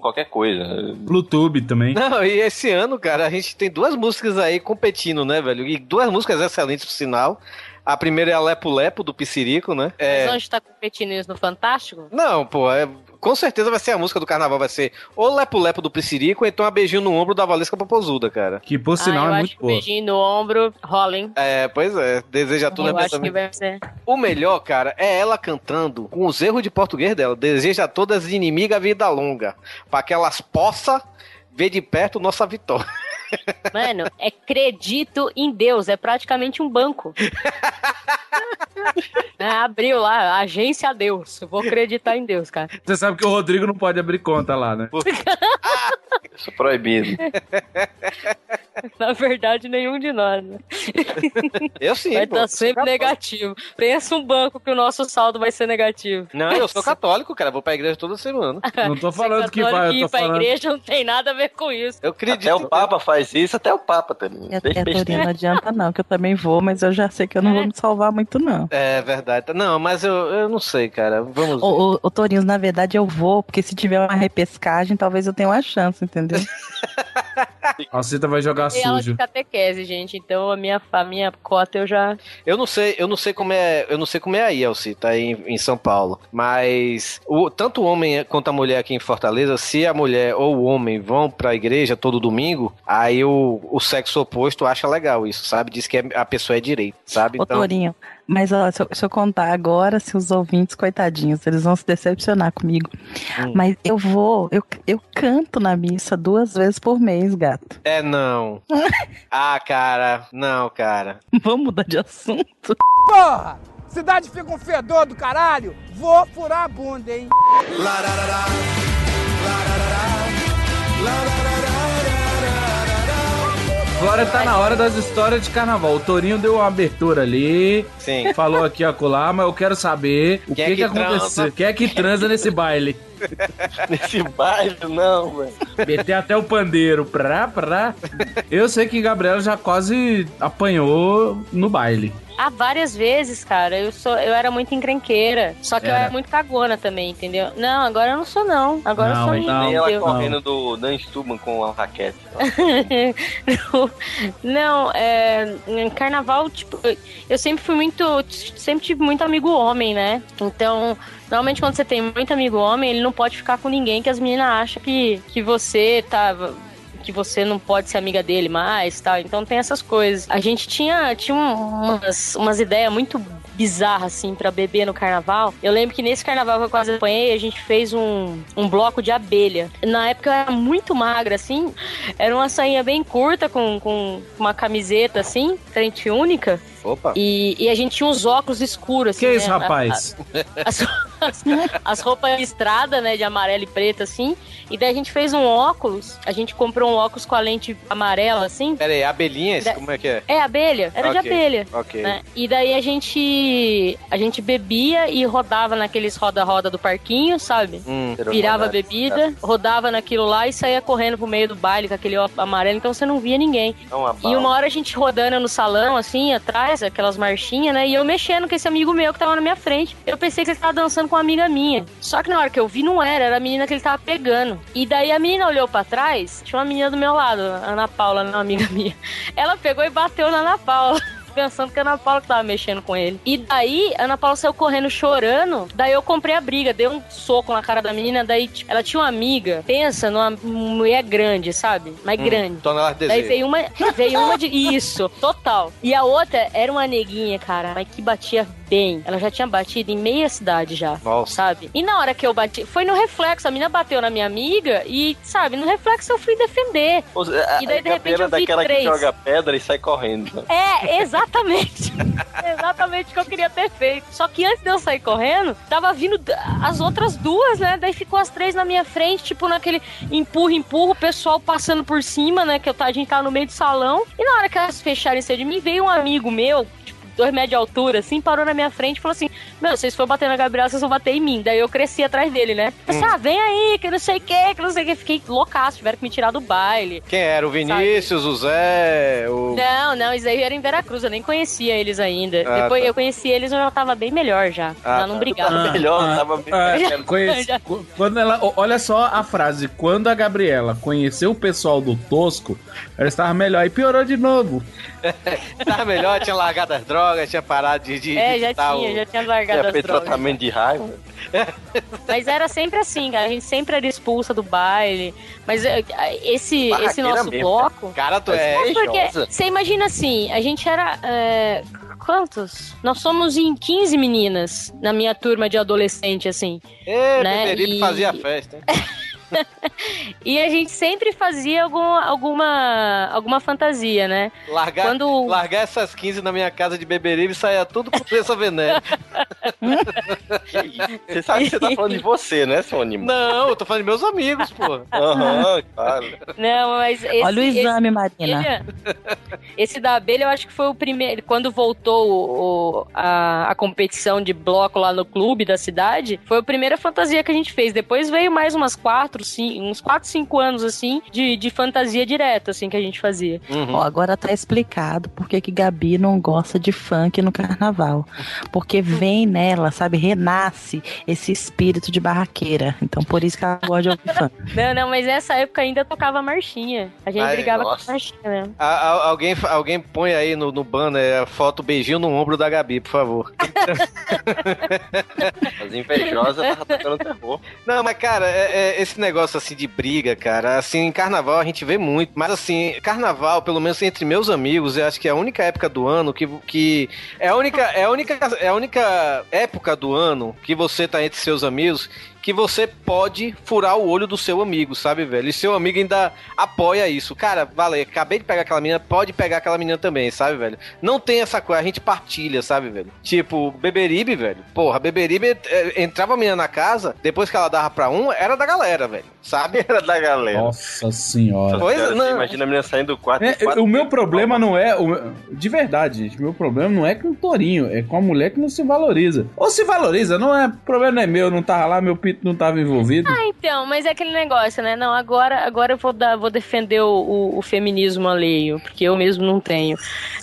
S3: qualquer coisa.
S8: Bluetooth também.
S2: Não, e esse ano, cara, a gente tem duas músicas aí competindo, né, velho? E duas músicas excelentes, por sinal. A primeira é a Lepo Lepo, do Piscirico, né? É...
S9: Mas onde tá competindo isso no Fantástico?
S2: Não, pô, é... com certeza vai ser a música do carnaval, vai ser ou Lepo Lepo do Piscirico, ou então a beijinho no ombro da Valesca Popozuda, cara.
S8: Que por
S9: ah,
S8: sinal
S9: eu
S8: é
S9: acho
S8: muito boa.
S9: beijinho no ombro, rola, hein?
S2: É, pois é, deseja tudo
S9: Eu
S2: né,
S9: acho que vai ser.
S2: O melhor, cara, é ela cantando com os erros de português dela. Deseja a todas inimigas vida longa, para que elas possam ver de perto nossa vitória.
S9: Mano, é acredito em Deus, é praticamente um banco. É, abriu lá, agência Deus. Eu vou acreditar em Deus, cara.
S8: Você sabe que o Rodrigo não pode abrir conta lá, né?
S3: Isso é proibido.
S9: Na verdade, nenhum de nós, né?
S2: Eu sim,
S9: Vai estar sempre negativo. Pensa um banco que o nosso saldo vai ser negativo.
S2: Não, eu sou católico, cara. Vou pra igreja toda semana.
S8: Não tô falando que
S9: Católico
S8: vai,
S9: ir
S8: eu tô
S9: pra
S8: falando.
S9: igreja não tem nada a ver com isso.
S2: Eu acredito.
S3: Até o Papa faz isso, até o Papa também.
S5: É, é, não adianta não, que eu também vou, mas eu já sei que eu não vou me salvar muito, não.
S2: É verdade. Não, mas eu, eu não sei, cara. Vamos ver.
S5: Ô, ô, ô, Torinhos, na verdade eu vou, porque se tiver uma repescagem, talvez eu tenha uma chance, entendeu?
S8: A Alcita vai jogar
S9: E
S8: sujo.
S9: de catequese, gente. Então a minha, a minha cota eu já.
S2: Eu não sei, eu não sei como é, eu não sei como é aí, Elci, tá aí em, em São Paulo. Mas o, tanto o homem quanto a mulher aqui em Fortaleza, se a mulher ou o homem vão pra igreja todo domingo, aí o, o sexo oposto acha legal isso, sabe? Diz que é- a pessoa é direito, sabe?
S5: Ô,
S2: Então,
S5: Torinho, mas ó, se eu, se eu contar agora, se os ouvintes, coitadinhos, eles vão se decepcionar comigo.
S2: Hum.
S5: Mas eu vou, eu, eu canto na missa duas vezes por mês, gato.
S2: é não. ah, cara, não, cara.
S5: Vamos mudar de assunto.
S12: Porra! Cidade fica um fedor do caralho. Vou furar a bunda, hein?
S8: Agora tá na hora das histórias de carnaval. O Torinho deu uma abertura ali.
S2: Sim.
S8: Falou aqui a colar, mas eu quero saber o que,
S2: é
S8: que,
S2: que transa?
S8: aconteceu. Quem é que transa nesse baile?
S3: Nesse baile, não, velho.
S8: Meter até o pandeiro pra, pra. Eu sei que Gabriela já quase apanhou no baile.
S9: Há várias vezes, cara, eu sou, eu era muito encrenqueira. Só que eu
S8: Era.
S9: era muito cagona também, entendeu? Não, agora eu não sou, não. Agora
S8: Não,
S9: eu sou
S8: então-
S3: Nem ela correndo do Dan Stuban com a raquete.
S9: não, não, é. em Carnaval, tipo, eu- eu sempre fui muito. Sempre tive muito amigo homem, né? Então. Normalmente quando você tem muito amigo homem, ele não pode ficar com ninguém que as meninas acham que, que você tá que você não pode ser amiga dele mais, tal. Então tem essas coisas. A gente tinha tinha um- umas, umas ideias muito bizarras assim pra beber no carnaval. Eu lembro que nesse carnaval que eu quase apanhei, a gente fez um, um bloco de abelha. Na época eu era muito magra assim, era uma sainha bem curta com, com uma camiseta assim, frente única.
S2: Opa.
S9: E, e a gente tinha uns óculos escuros, assim.
S8: Que isso,
S9: né? A-
S8: rapaz?
S9: as, as, as roupas listradas, né, de amarelo e preto, assim. E daí a gente fez um óculos. A gente comprou um óculos com a lente amarela, assim.
S2: Pera aí, abelhinhas?
S9: Da-
S2: Como é que é?
S9: É, abelha. Era de
S2: Ok,
S9: abelha.
S2: ok.
S9: né? E daí a gente a gente bebia e rodava naqueles roda-roda do parquinho, sabe?
S2: Hum.
S9: Virava a bebida, rodava naquilo lá e saía correndo pro meio do baile com aquele óculos amarelo, então você não via ninguém.
S3: É uma
S9: E uma hora a gente rodando no salão, assim, atrás, aquelas marchinhas, né? E eu mexendo com esse amigo meu que tava na minha frente. Eu pensei que ele tava dançando com uma amiga minha. Só que na hora que eu vi, não era, era a menina que ele tava pegando. E daí a menina olhou pra trás, tinha uma menina do meu lado, Ana Paula, não amiga minha. Ela pegou e bateu na Ana Paula. Pensando que a Ana Paula que tava mexendo com ele. E daí, a Ana Paula saiu correndo chorando. Daí eu comprei a briga, dei um soco na cara da menina. Daí, tipo, ela tinha uma amiga. Pensa numa mulher grande, sabe? Mas
S2: Hum,
S9: grande.
S2: tonelada de
S9: Daí veio uma, veio uma de. Isso, total. E a outra era uma neguinha, cara, mas que batia bem. Ela já tinha batido em meia cidade já.
S2: Nossa.
S9: Sabe? E na hora que eu bati, foi no reflexo. A menina bateu na minha amiga e, sabe, no reflexo eu fui defender.
S3: A-
S9: E daí, de repente, eu vi
S3: daquela que
S9: três.
S3: joga pedra e sai correndo.
S9: É, exatamente. exatamente o que eu queria ter feito. Só que antes de eu sair correndo, tava vindo as outras duas, né? Daí ficou as três na minha frente, tipo naquele empurra, empurra, o pessoal passando por cima, né? Que eu, tá- a gente tava no meio do salão. E na hora que elas fecharam em cima de mim, veio um amigo meu, dois metros de altura, assim, parou na minha frente e falou assim: Meu, vocês for bater na Gabriela, vocês vão bater em mim. Daí eu cresci atrás dele, né? Falei assim, ah, vem aí, que não sei o que, que não sei o que. Fiquei loucaço, tiveram que me tirar do baile.
S2: Quem era? O Vinícius, o Zé, o.
S9: Não, não, isso aí era em Veracruz, eu nem conhecia eles ainda.
S2: Ah,
S9: Depois
S2: tá.
S9: eu conheci eles, eu já tava bem melhor já.
S2: Ah,
S9: já não
S2: tá.
S9: brigava.
S3: Melhor, tava bem.
S8: Ah, conhece- qu- quando ela, olha só a frase. Quando a Gabriela conheceu o pessoal do Tosco, ela estava melhor. E piorou de novo.
S2: Tava melhor, tinha largado as drogas, tinha parado de. de
S9: É, já tinha, já tinha largado
S3: Já
S9: as
S3: fez
S9: drogas.
S3: tratamento de raiva.
S9: Mas era sempre assim, cara. A gente sempre era expulsa do baile. Mas é, esse, esse nosso
S2: mesmo,
S9: bloco.
S2: Cara, tu é.
S9: É porque você imagina assim, a gente era. é, quantos? Nós somos em 15 meninas na minha turma de adolescente, assim.
S2: Ê,
S9: né? E-
S2: fazia festa, hein?
S9: E a gente sempre fazia algum, alguma, alguma fantasia, né?
S2: Largar,
S9: Quando-
S2: largar essas 15 na minha casa de Beberibe e saia tudo com doença venérea.
S3: Você sabe que você tá falando de você, né, seu animal?
S2: Não, eu tô falando de meus amigos, pô.
S3: Aham, claro.
S9: Não, mas esse,
S5: Olha o exame, Marina.
S9: Esse, esse da abelha eu acho que foi o primeiro. Quando voltou o- o- a, a competição de bloco lá no clube da cidade, foi a primeira fantasia que a gente fez. Depois veio mais umas quatro, cinco, uns quatro, cinco anos assim de, de fantasia direta, assim, que a gente fazia.
S2: Uhum.
S5: Ó, agora tá explicado por que que Gabi não gosta de funk no carnaval. Porque vem nela, sabe, renasce esse espírito de barraqueira. Então por isso que ela gosta de ouvir funk.
S9: Não, não, mas nessa época ainda tocava marchinha. A gente
S2: Ai,
S9: brigava
S2: nossa.
S9: com marchinha mesmo.
S2: A- a- alguém, alguém põe aí no, no banner a foto beijinho no ombro da Gabi, por favor.
S3: As invejosas tava tocando terror.
S2: Não, mas cara, é- é esse negócio assim de briga, cara, assim, em carnaval a gente vê muito, mas assim, carnaval, pelo menos entre meus amigos, eu acho que é a única época do ano que, que é a única, é a única, é a única época do ano que você tá entre seus amigos que você pode furar o olho do seu amigo, sabe, velho? E seu amigo ainda apoia isso. Cara, vale, acabei de pegar aquela menina, pode pegar aquela menina também, sabe, velho? Não tem essa coisa, a gente partilha, sabe, velho? Tipo, Beberibe, velho. Porra, Beberibe eh, entrava a menina na casa, depois que ela dava pra um, era da galera, velho. Sabe?
S3: Era da galera.
S8: Nossa senhora.
S2: Pois
S3: Cara,
S2: não.
S3: Você imagina a menina saindo do quarto.
S8: É,
S3: quatro
S8: o meu problema não é. o de verdade, gente. O meu problema não é com o Torinho, é com a mulher que não se valoriza. Ou se valoriza, não é. O problema não é meu, não tava lá, meu pito não tava envolvido.
S9: Ah, então, mas é aquele negócio, né? Não, agora, agora eu vou, dar, vou defender o, o- o feminismo alheio, porque eu mesmo não tenho.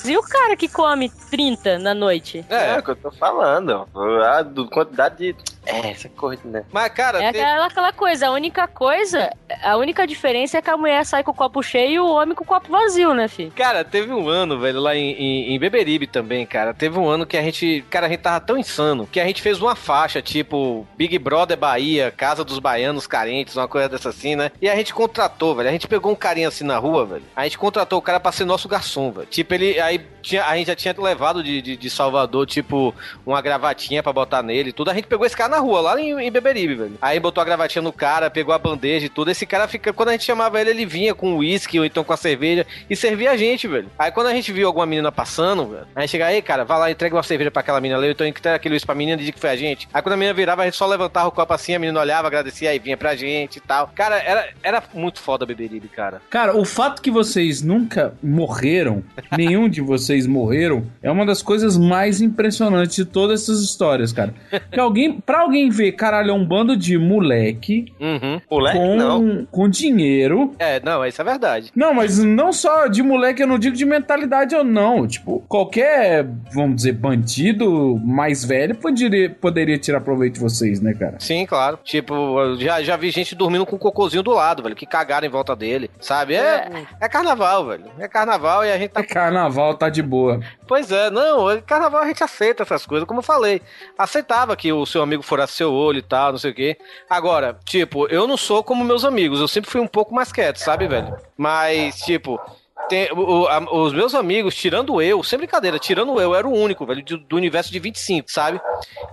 S9: E o cara que come 30 na noite?
S3: É, é o que eu tô falando. A do- quantidade de. É, essa coisa, né?
S2: Mas, cara,
S9: É
S2: tem-
S9: aquela, aquela coisa, a única coisa, a única diferença é que a mulher sai com o copo cheio e o homem com o copo vazio, né, filho?
S2: Cara, teve um ano, velho, lá em, em, em Beberibe também, cara. Teve um ano que a gente. Cara, a gente tava tão insano que a gente fez uma faixa, tipo, Big Brother Bahia, Casa dos Baianos Carentes, uma coisa dessa assim, né? E a gente contratou, velho. A gente pegou um carinha assim na rua, velho. A gente contratou o cara pra ser nosso garçom, velho. Tipo, ele. Aí tinha, a gente já tinha levado de, de, de Salvador, tipo, uma gravatinha pra botar nele e tudo. A gente pegou esse cara na rua, lá em, em Beberibe, velho. Aí botou a gravatinha no cara, pegou a bandeja e tudo. Esse cara fica. Quando a gente chamava ele, ele vinha com uísque ou então com a cerveja e servia a gente, velho. Aí quando a gente viu alguma menina passando, velho, a gente chega aí, cara, vai lá, entrega uma cerveja pra aquela menina ali, então entrega aquele uísque pra menina e diz que foi a gente. Aí quando a menina virava, a gente só levantava o copo assim, a menina olhava, agradecia e vinha pra gente e tal. Cara, era, era muito foda Beberibe, cara.
S8: Cara, o fato que vocês nunca morreram, nenhum de vocês morreram, é uma das coisas mais impressionantes de todas essas histórias, cara. Que alguém, pra alguém ver, caralho, é um bando de moleque
S2: Uhum.
S3: Moleque,
S8: com,
S3: não.
S8: com dinheiro.
S2: É, não, isso é verdade.
S8: Não, mas não só de moleque, eu não digo de mentalidade ou não. Tipo, qualquer, vamos dizer, bandido mais velho poderia, poderia tirar proveito de vocês, né, cara?
S2: Sim, claro. Tipo, eu já, já vi gente dormindo com um cocôzinho do lado, velho, que cagaram em volta dele, sabe? É, é carnaval, velho. É carnaval e a gente tá.
S8: Carnaval tá de boa.
S2: Pois é, não, é carnaval a gente aceita essas coisas, como eu falei. Aceitava que o seu amigo furasse seu olho e tal, não sei o quê. Agora, tipo, eu não sou como meus amigos, eu sempre fui um pouco mais quieto, sabe, velho? Mas, tipo. tem- o- a- os meus amigos, tirando eu, sem brincadeira, tirando eu, era o único, velho, do, do universo de 25, sabe?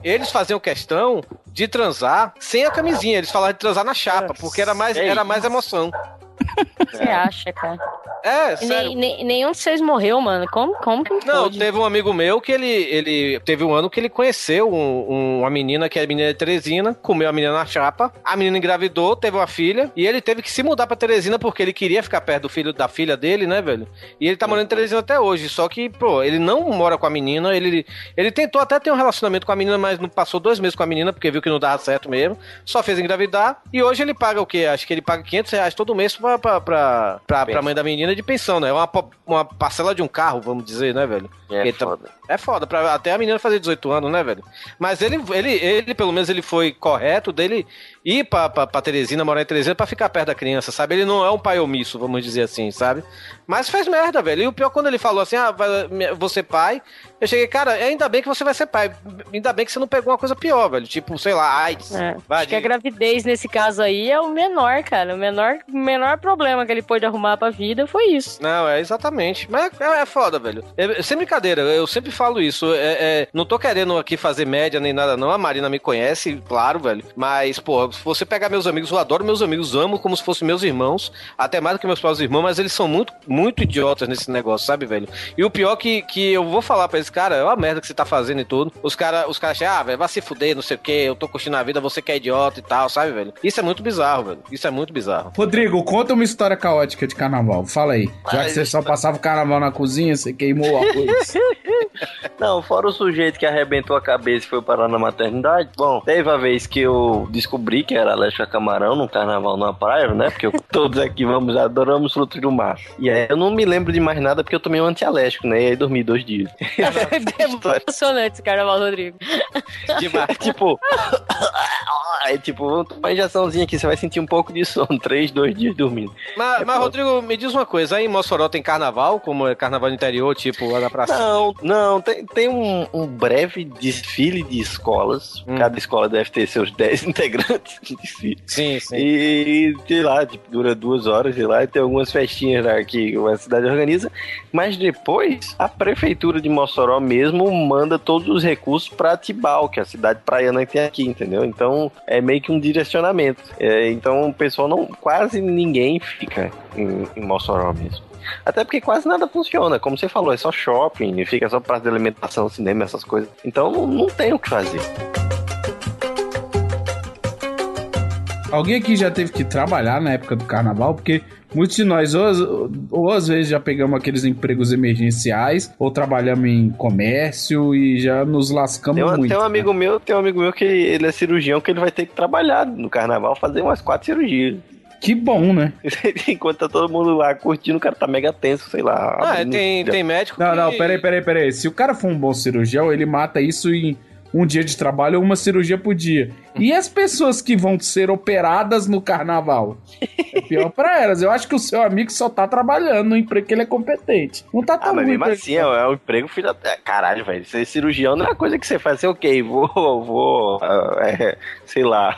S2: Eles faziam questão de transar sem a camisinha. Eles falavam de transar na chapa, porque era mais,
S3: É
S2: era mais emoção.
S9: Você acha, cara?
S2: É, sério.
S9: nem, nenhum de vocês morreu, mano. Como, como que
S2: Não,
S9: pode?
S2: teve um amigo meu que ele, ele teve um ano que ele conheceu um- um- uma menina que é a menina de Teresina, comeu a menina na chapa, a menina engravidou, teve uma filha, e ele teve que se mudar pra Teresina porque ele queria ficar perto do filho da filha dele, né, velho? E ele tá morando em Teresina até hoje, só que, pô, ele não mora com a menina, ele, ele tentou até ter um relacionamento com a menina, mas não passou dois meses com a menina porque viu que não dava certo mesmo, só fez engravidar, e hoje ele paga o quê? Acho que ele paga 500 reais todo mês pra, pra, pra, pra, pra mãe da menina de pensão, né? É uma, uma parcela de um carro, vamos dizer, né, velho?
S3: É
S2: Ele tá-
S3: foda.
S2: É foda, pra até a menina fazer 18 anos, né, velho? Mas ele, ele, ele pelo menos, ele foi correto dele ir pra, pra, pra Teresina, morar em Teresina, pra ficar perto da criança, sabe? Ele não é um pai omisso, vamos dizer assim, sabe? Mas fez merda, velho. E o pior, quando ele falou assim, ah, vou ser pai, eu cheguei, cara, ainda bem que você vai ser pai. Ainda bem que você não pegou uma coisa pior, velho. Tipo, sei lá, AIDS.
S9: É, acho que a gravidez nesse caso aí é o menor, cara. O menor, menor problema que ele pôde arrumar pra vida foi isso.
S2: Não, é exatamente. Mas é, é foda, velho. É, sem brincadeira, eu sempre falo isso. É, é, não tô querendo aqui fazer média nem nada, não. A Marina me conhece, claro, velho. Mas, pô, se você pegar meus amigos, eu adoro meus amigos, amo como se fossem meus irmãos. Até mais do que meus próprios irmãos, mas eles são muito, muito idiotas nesse negócio, sabe, velho? E o pior que, que eu vou falar pra eles, cara, é uma merda que você tá fazendo e tudo. Os caras os cara acham, ah, velho, vai se fuder, não sei o que, eu tô curtindo a vida, você que é idiota e tal, sabe, velho? Isso é muito bizarro, velho. Isso é muito bizarro.
S8: Rodrigo, conta uma história caótica de carnaval. Fala aí. Já que você só passava o carnaval na cozinha, você queimou o arroz.
S3: Não, fora o sujeito que arrebentou a cabeça e foi parar na maternidade. Bom, teve a vez que eu descobri que era alérgico a camarão num carnaval numa praia, né? Porque eu- todos aqui vamos, adoramos frutos do mar. E aí eu não me lembro de mais nada porque eu tomei um antialérgico, né? E aí dormi dois dias.
S9: É emocionante esse carnaval, Rodrigo.
S3: tipo, aí tipo, vamos tomar uma injeçãozinha aqui, você vai sentir um pouco de sono. Três, dois dias dormindo.
S2: Mas, mas, Rodrigo, me diz uma coisa, aí em Mossoró tem carnaval, como é carnaval no interior, tipo, lá na praça?
S3: Não, não, tem, tem um, um breve desfile de escolas. Cada escola deve ter seus 10 integrantes de desfile.
S2: Sim, sim.
S3: E, sei lá, tipo, dura duas horas, sei lá, e tem algumas festinhas lá que a cidade organiza. Mas depois, a prefeitura de Mossoró mesmo manda todos os recursos pra Tibau, que é a cidade praiana que tem aqui, entendeu? Então, é meio que um direcionamento. É, então, o pessoal não, quase ninguém fica em, em Mossoró mesmo. Até porque quase nada funciona, como você falou, é só shopping, fica só parte de alimentação, cinema, essas coisas. Então não, não tem o que fazer.
S8: Alguém aqui já teve que trabalhar na época do carnaval, porque muitos de nós, ou, ou às vezes já pegamos aqueles empregos emergenciais, ou trabalhamos em comércio e já nos lascamos
S3: Tem, uma-
S8: muito.
S3: tem um
S8: né?
S3: amigo meu, tem um amigo meu que ele é cirurgião que ele vai ter que trabalhar no carnaval, fazer umas quatro cirurgias.
S8: Que bom, né?
S3: Enquanto tá todo mundo lá curtindo, o cara tá mega tenso, sei lá.
S2: Ah,
S3: abrindo-
S2: tem, tem médico
S8: Não,
S2: que...
S8: não, peraí, peraí, peraí. Se o cara for um bom cirurgião, ele mata isso em um dia de trabalho ou uma cirurgia por dia. E as pessoas que vão ser operadas no carnaval? É pior pra elas. Eu acho que o seu amigo só tá trabalhando no emprego que ele é competente. Não tá tão
S3: Ah, mas mesmo assim, é, é um emprego filho da... é, Caralho, velho, ser cirurgião não é uma coisa que você faz assim, ok, vou, vou, ah, é, sei lá,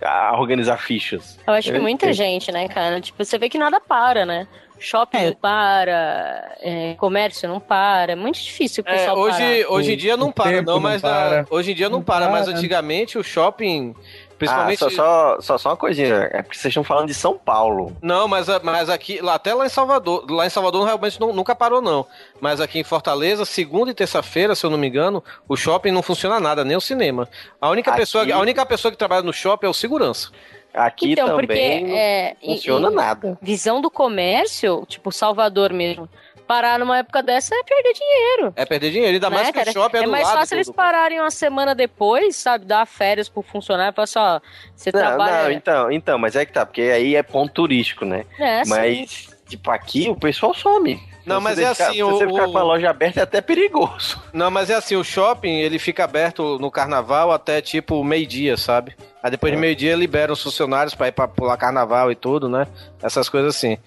S3: organizar fichas.
S9: Eu acho que muita gente, né, cara? Tipo, você vê que nada para, né? Shopping não para, é, comércio não para. É muito difícil o
S2: É,
S9: pessoal
S2: hoje,
S9: parar.
S2: hoje em dia não para, não,
S8: não
S2: mas na-
S8: para.
S2: hoje em dia não,
S8: Não
S2: para, mas
S8: para.
S2: antigamente o shopping,
S3: Ah,
S2: principalmente...
S3: só, só, só, só uma coisinha, é porque vocês estão falando de São Paulo.
S2: Não, mas, mas aqui, lá- até lá em Salvador, lá em Salvador realmente não- nunca parou, não. Mas aqui em Fortaleza, segunda e terça-feira, se eu não me engano, o shopping não funciona nada, nem o cinema. A única,
S3: Aqui-
S2: pessoa, a única pessoa que trabalha no shopping é o segurança.
S3: Aqui
S9: Então,
S3: também
S9: porque é,
S3: não funciona
S9: em- em
S3: nada.
S9: Visão do comércio, tipo Salvador mesmo, parar numa época dessa é perder dinheiro.
S2: É perder dinheiro, ainda mais
S9: né,
S2: que
S9: cara?
S2: o shopping é,
S9: é
S2: do
S9: mais
S2: lado.
S9: fácil eles pararem uma semana depois, sabe? Dar férias pro funcionário, falar assim, ó, você
S3: Não,
S9: trabalha.
S3: não, então, então, mas é que tá, porque aí é ponto turístico, né?
S9: É, sim.
S3: mas, tipo, aqui o pessoal some.
S2: Não,
S3: Se
S2: mas é
S3: deixar-
S2: assim,
S3: Se
S2: o-
S3: você ficar
S2: o-
S3: com a loja aberta é até perigoso.
S2: Não, mas é assim, o shopping, ele fica aberto no carnaval até tipo meio-dia, sabe? Aí depois de meio-dia liberam os funcionários pra ir pra pular carnaval e tudo, né? Essas coisas assim.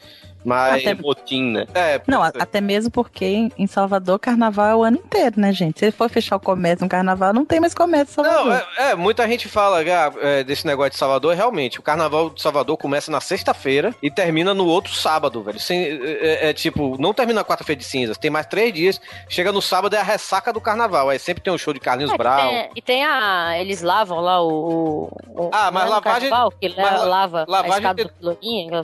S3: Mais
S5: Até-
S3: motim, né?
S2: É,
S5: Não, a- até mesmo porque em- Salvador carnaval é o ano inteiro, né, gente? Se ele for fechar o comércio no carnaval, não tem mais comércio em Salvador.
S2: Não, é, é, muita gente fala ah, é, desse negócio de Salvador. Realmente, o carnaval de Salvador começa na sexta-feira e termina no outro sábado, velho. Sem- é, é, é tipo, não termina na quarta-feira de cinzas, tem mais três dias. Chega no sábado é a ressaca do carnaval. Aí sempre tem um show de Carlinhos
S9: É,
S2: Brown.
S9: tem- e tem a. Eles lavam lá o. o
S2: Ah, mas
S9: é
S2: lavagem-
S9: carnaval, que
S2: mas
S9: lava
S2: lavagem tem-
S9: do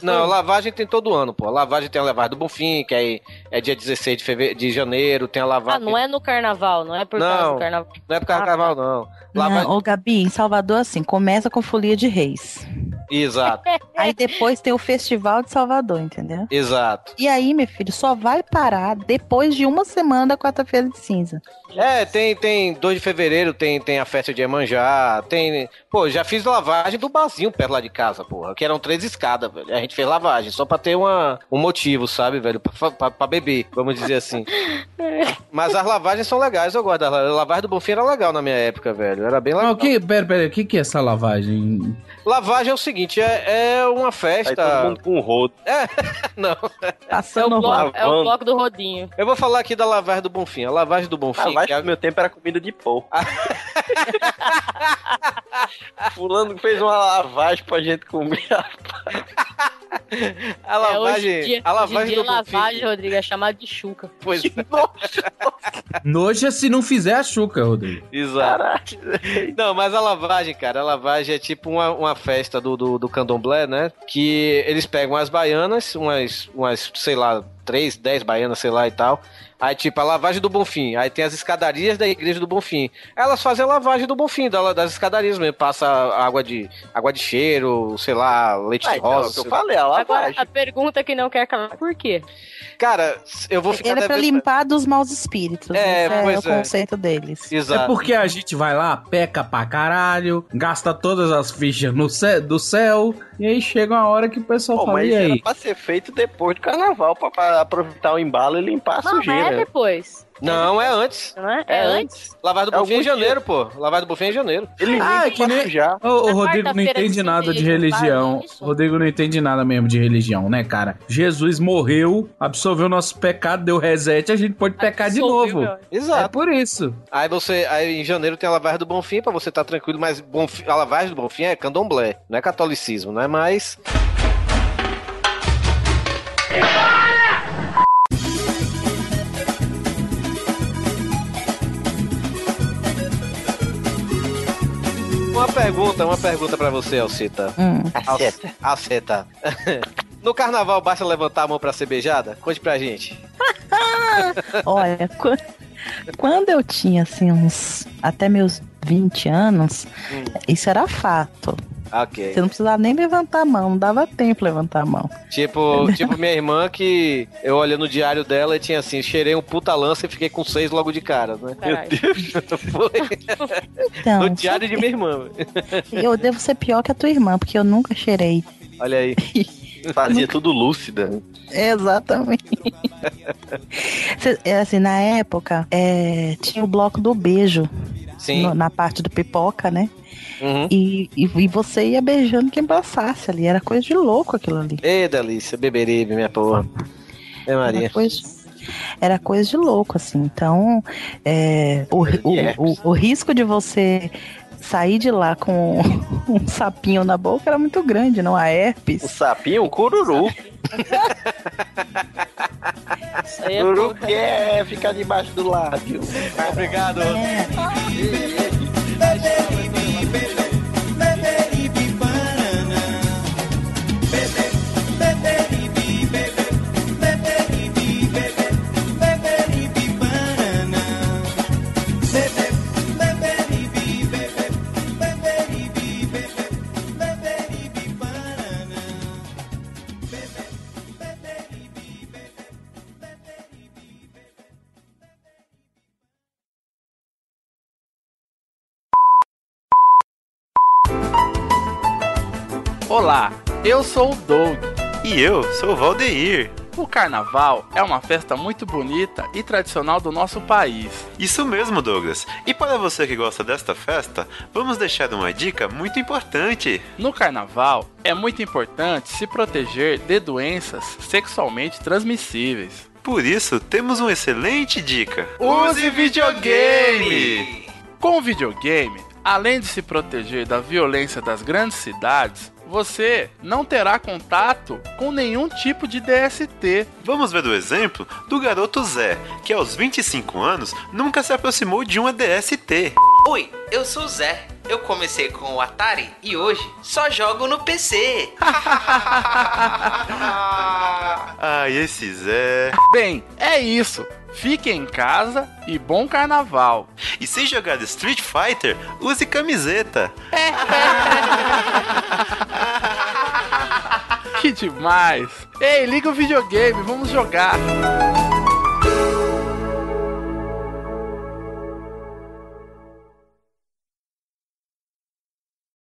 S2: Não, lavagem tem todo ano, pô. Lavagem tem a lavagem do Bonfim, que é, é dia 16 de, feve... de janeiro, tem a
S9: Ah,
S2: lavagem.
S9: não é no carnaval, não é por causa
S2: Não,
S9: do carnaval.
S2: não é por causa do carnaval, não. Lava...
S5: Não, ô Gabi, em Salvador, assim, começa com folia de reis.
S2: Exato,
S5: Aí depois tem o Festival de Salvador, entendeu?
S2: exato.
S5: E aí, meu filho, só vai parar depois de uma semana da quarta-feira de cinza.
S2: É, tem, tem 2 de fevereiro, tem, tem a festa de Emanjá, tem. Pô, já fiz lavagem do barzinho perto lá de casa, porra. Que eram três escadas, velho. A gente fez lavagem, só pra ter uma, um motivo, sabe, velho? Pra, pra, pra beber, vamos dizer assim. Mas as lavagens são legais, eu gosto. A lavagem do Bonfim era legal na minha época, velho. Era bem legal.
S8: o que, pera, pera, o que, que é essa lavagem?
S2: Lavagem é o seguinte, é, é uma
S3: Aí
S2: festa.
S3: todo mundo com rodo.
S2: É, não.
S9: É o,
S5: Passando
S9: bloco, é o bloco do rodinho.
S2: Eu vou falar aqui da lavagem do Bonfim. A lavagem do Bonfim.
S3: A lavagem
S2: que é-
S3: do meu tempo era comida de porco. Fulano fez uma lavagem pra gente comer.
S2: A
S9: É,
S2: lavagem,
S9: em dia,
S2: a lavagem do
S9: lavagem, Rodrigo, é chamado de chuca.
S2: Pois é.
S8: Noja se não fizer a chuca, Rodrigo.
S2: Exato. Não, mas a lavagem, cara, a lavagem é tipo uma, uma festa do, do, do candomblé, né? Que eles pegam as baianas, umas, umas, sei lá, três, dez baianas, sei lá e tal. Aí, tipo, a lavagem do Bonfim. Aí tem as escadarias da igreja do Bonfim. Elas fazem a lavagem do Bonfim, da- das escadarias mesmo. Passa água de, água de cheiro, sei lá, leite
S3: Ah,
S2: de
S3: então, é
S2: rosa.
S3: o que eu falei, a
S9: Agora,
S3: lavagem.
S9: a pergunta que não quer calar, por quê?
S2: Cara, eu vou ficar
S5: Ele é pra
S2: devendo-
S5: limpar dos maus espíritos.
S2: É,
S5: Esse é
S2: pois
S5: o
S2: é.
S5: conceito deles.
S8: É
S2: Exato.
S8: porque a gente vai lá, peca pra caralho, gasta todas as fichas no céu, do céu, e aí chega uma hora que o pessoal
S3: Pô,
S8: fala,
S3: mas
S8: e
S3: era
S8: aí?
S3: pra ser feito depois do carnaval, pra, pra aproveitar o embalo e limpar a
S9: Não, mas
S3: sujeira.
S9: é depois.
S2: Não, é antes.
S9: Não é? É antes?
S2: Lavagem do
S3: É
S2: Bonfim é em janeiro, pô. Lavagem do Bonfim é em janeiro.
S3: Ele
S8: Ah, que nem-
S3: sujar.
S8: Ô, o
S9: Na
S8: Rodrigo não entende
S9: de
S8: nada de religião.
S9: isso?
S8: Rodrigo não entende nada mesmo de religião, né, cara? Jesus morreu, absolveu nosso pecado, deu reset, a gente pode pecar de
S9: Absolveu,
S8: novo.
S9: meu.
S8: É
S2: Exato.
S8: por isso.
S2: Aí você, aí em janeiro tem a lavagem do Bonfim pra você estar tranquilo, mas Bonfim- a lavagem do Bonfim é candomblé, não é catolicismo, não é mais. Uma pergunta, uma pergunta pra você, Alcita.
S5: Hum.
S2: Alceta. No carnaval basta levantar a mão pra ser beijada? Conte pra gente.
S5: Olha, qu- quando eu tinha assim uns até meus 20 anos,
S2: Hum.
S5: isso era fato.
S2: Ok.
S5: Você não precisava nem levantar a mão, não dava tempo levantar a mão.
S2: Tipo, tipo minha irmã que eu olhei no diário dela e tinha assim, cheirei um puta lança e fiquei com seis logo de cara, né?
S9: Caralho.
S2: Foi
S5: Então,
S2: no diário de minha irmã.
S5: eu devo ser pior que a tua irmã, porque eu nunca cheirei.
S2: Olha aí.
S3: Fazia tudo lúcida.
S5: Exatamente. É assim, na época, é, tinha o bloco do beijo. No- na parte do pipoca, né?
S2: Uhum.
S5: E, e, e você ia beijando quem passasse ali. Era coisa de louco aquilo ali.
S2: Ê, delícia, beberibe, minha porra. É Maria.
S5: Era coisa, era coisa de louco, assim. Então, é, o, o, o, o risco de você sair de lá com um sapinho na boca era muito grande, não? A
S3: O
S5: herpes.
S3: sapinho, o cururu.
S9: Isso aí é
S3: Cururu que é ficar debaixo do lábio.
S2: Obrigado.
S15: Olá, eu sou o Doug.
S16: E eu sou o Valdeir.
S15: O carnaval é uma festa muito bonita e tradicional do nosso país.
S16: Isso mesmo, Douglas. E para você que gosta desta festa, vamos deixar uma dica muito importante.
S15: No carnaval, é muito importante se proteger de doenças sexualmente transmissíveis.
S16: Por isso, temos uma excelente dica.
S15: Use videogame! Com o videogame, além de se proteger da violência das grandes cidades, você não terá contato com nenhum tipo de DST.
S16: Vamos ver o exemplo do garoto Zé, que aos 25 anos nunca se aproximou de uma DST.
S17: Oi, eu sou o Zé. Eu comecei com o Atari e hoje só jogo no PC.
S16: ah, esse Zé.
S15: Bem, é isso. Fique em casa e bom carnaval.
S16: E se jogar Street Fighter, use camiseta.
S15: que demais. Ei, liga o videogame, vamos jogar.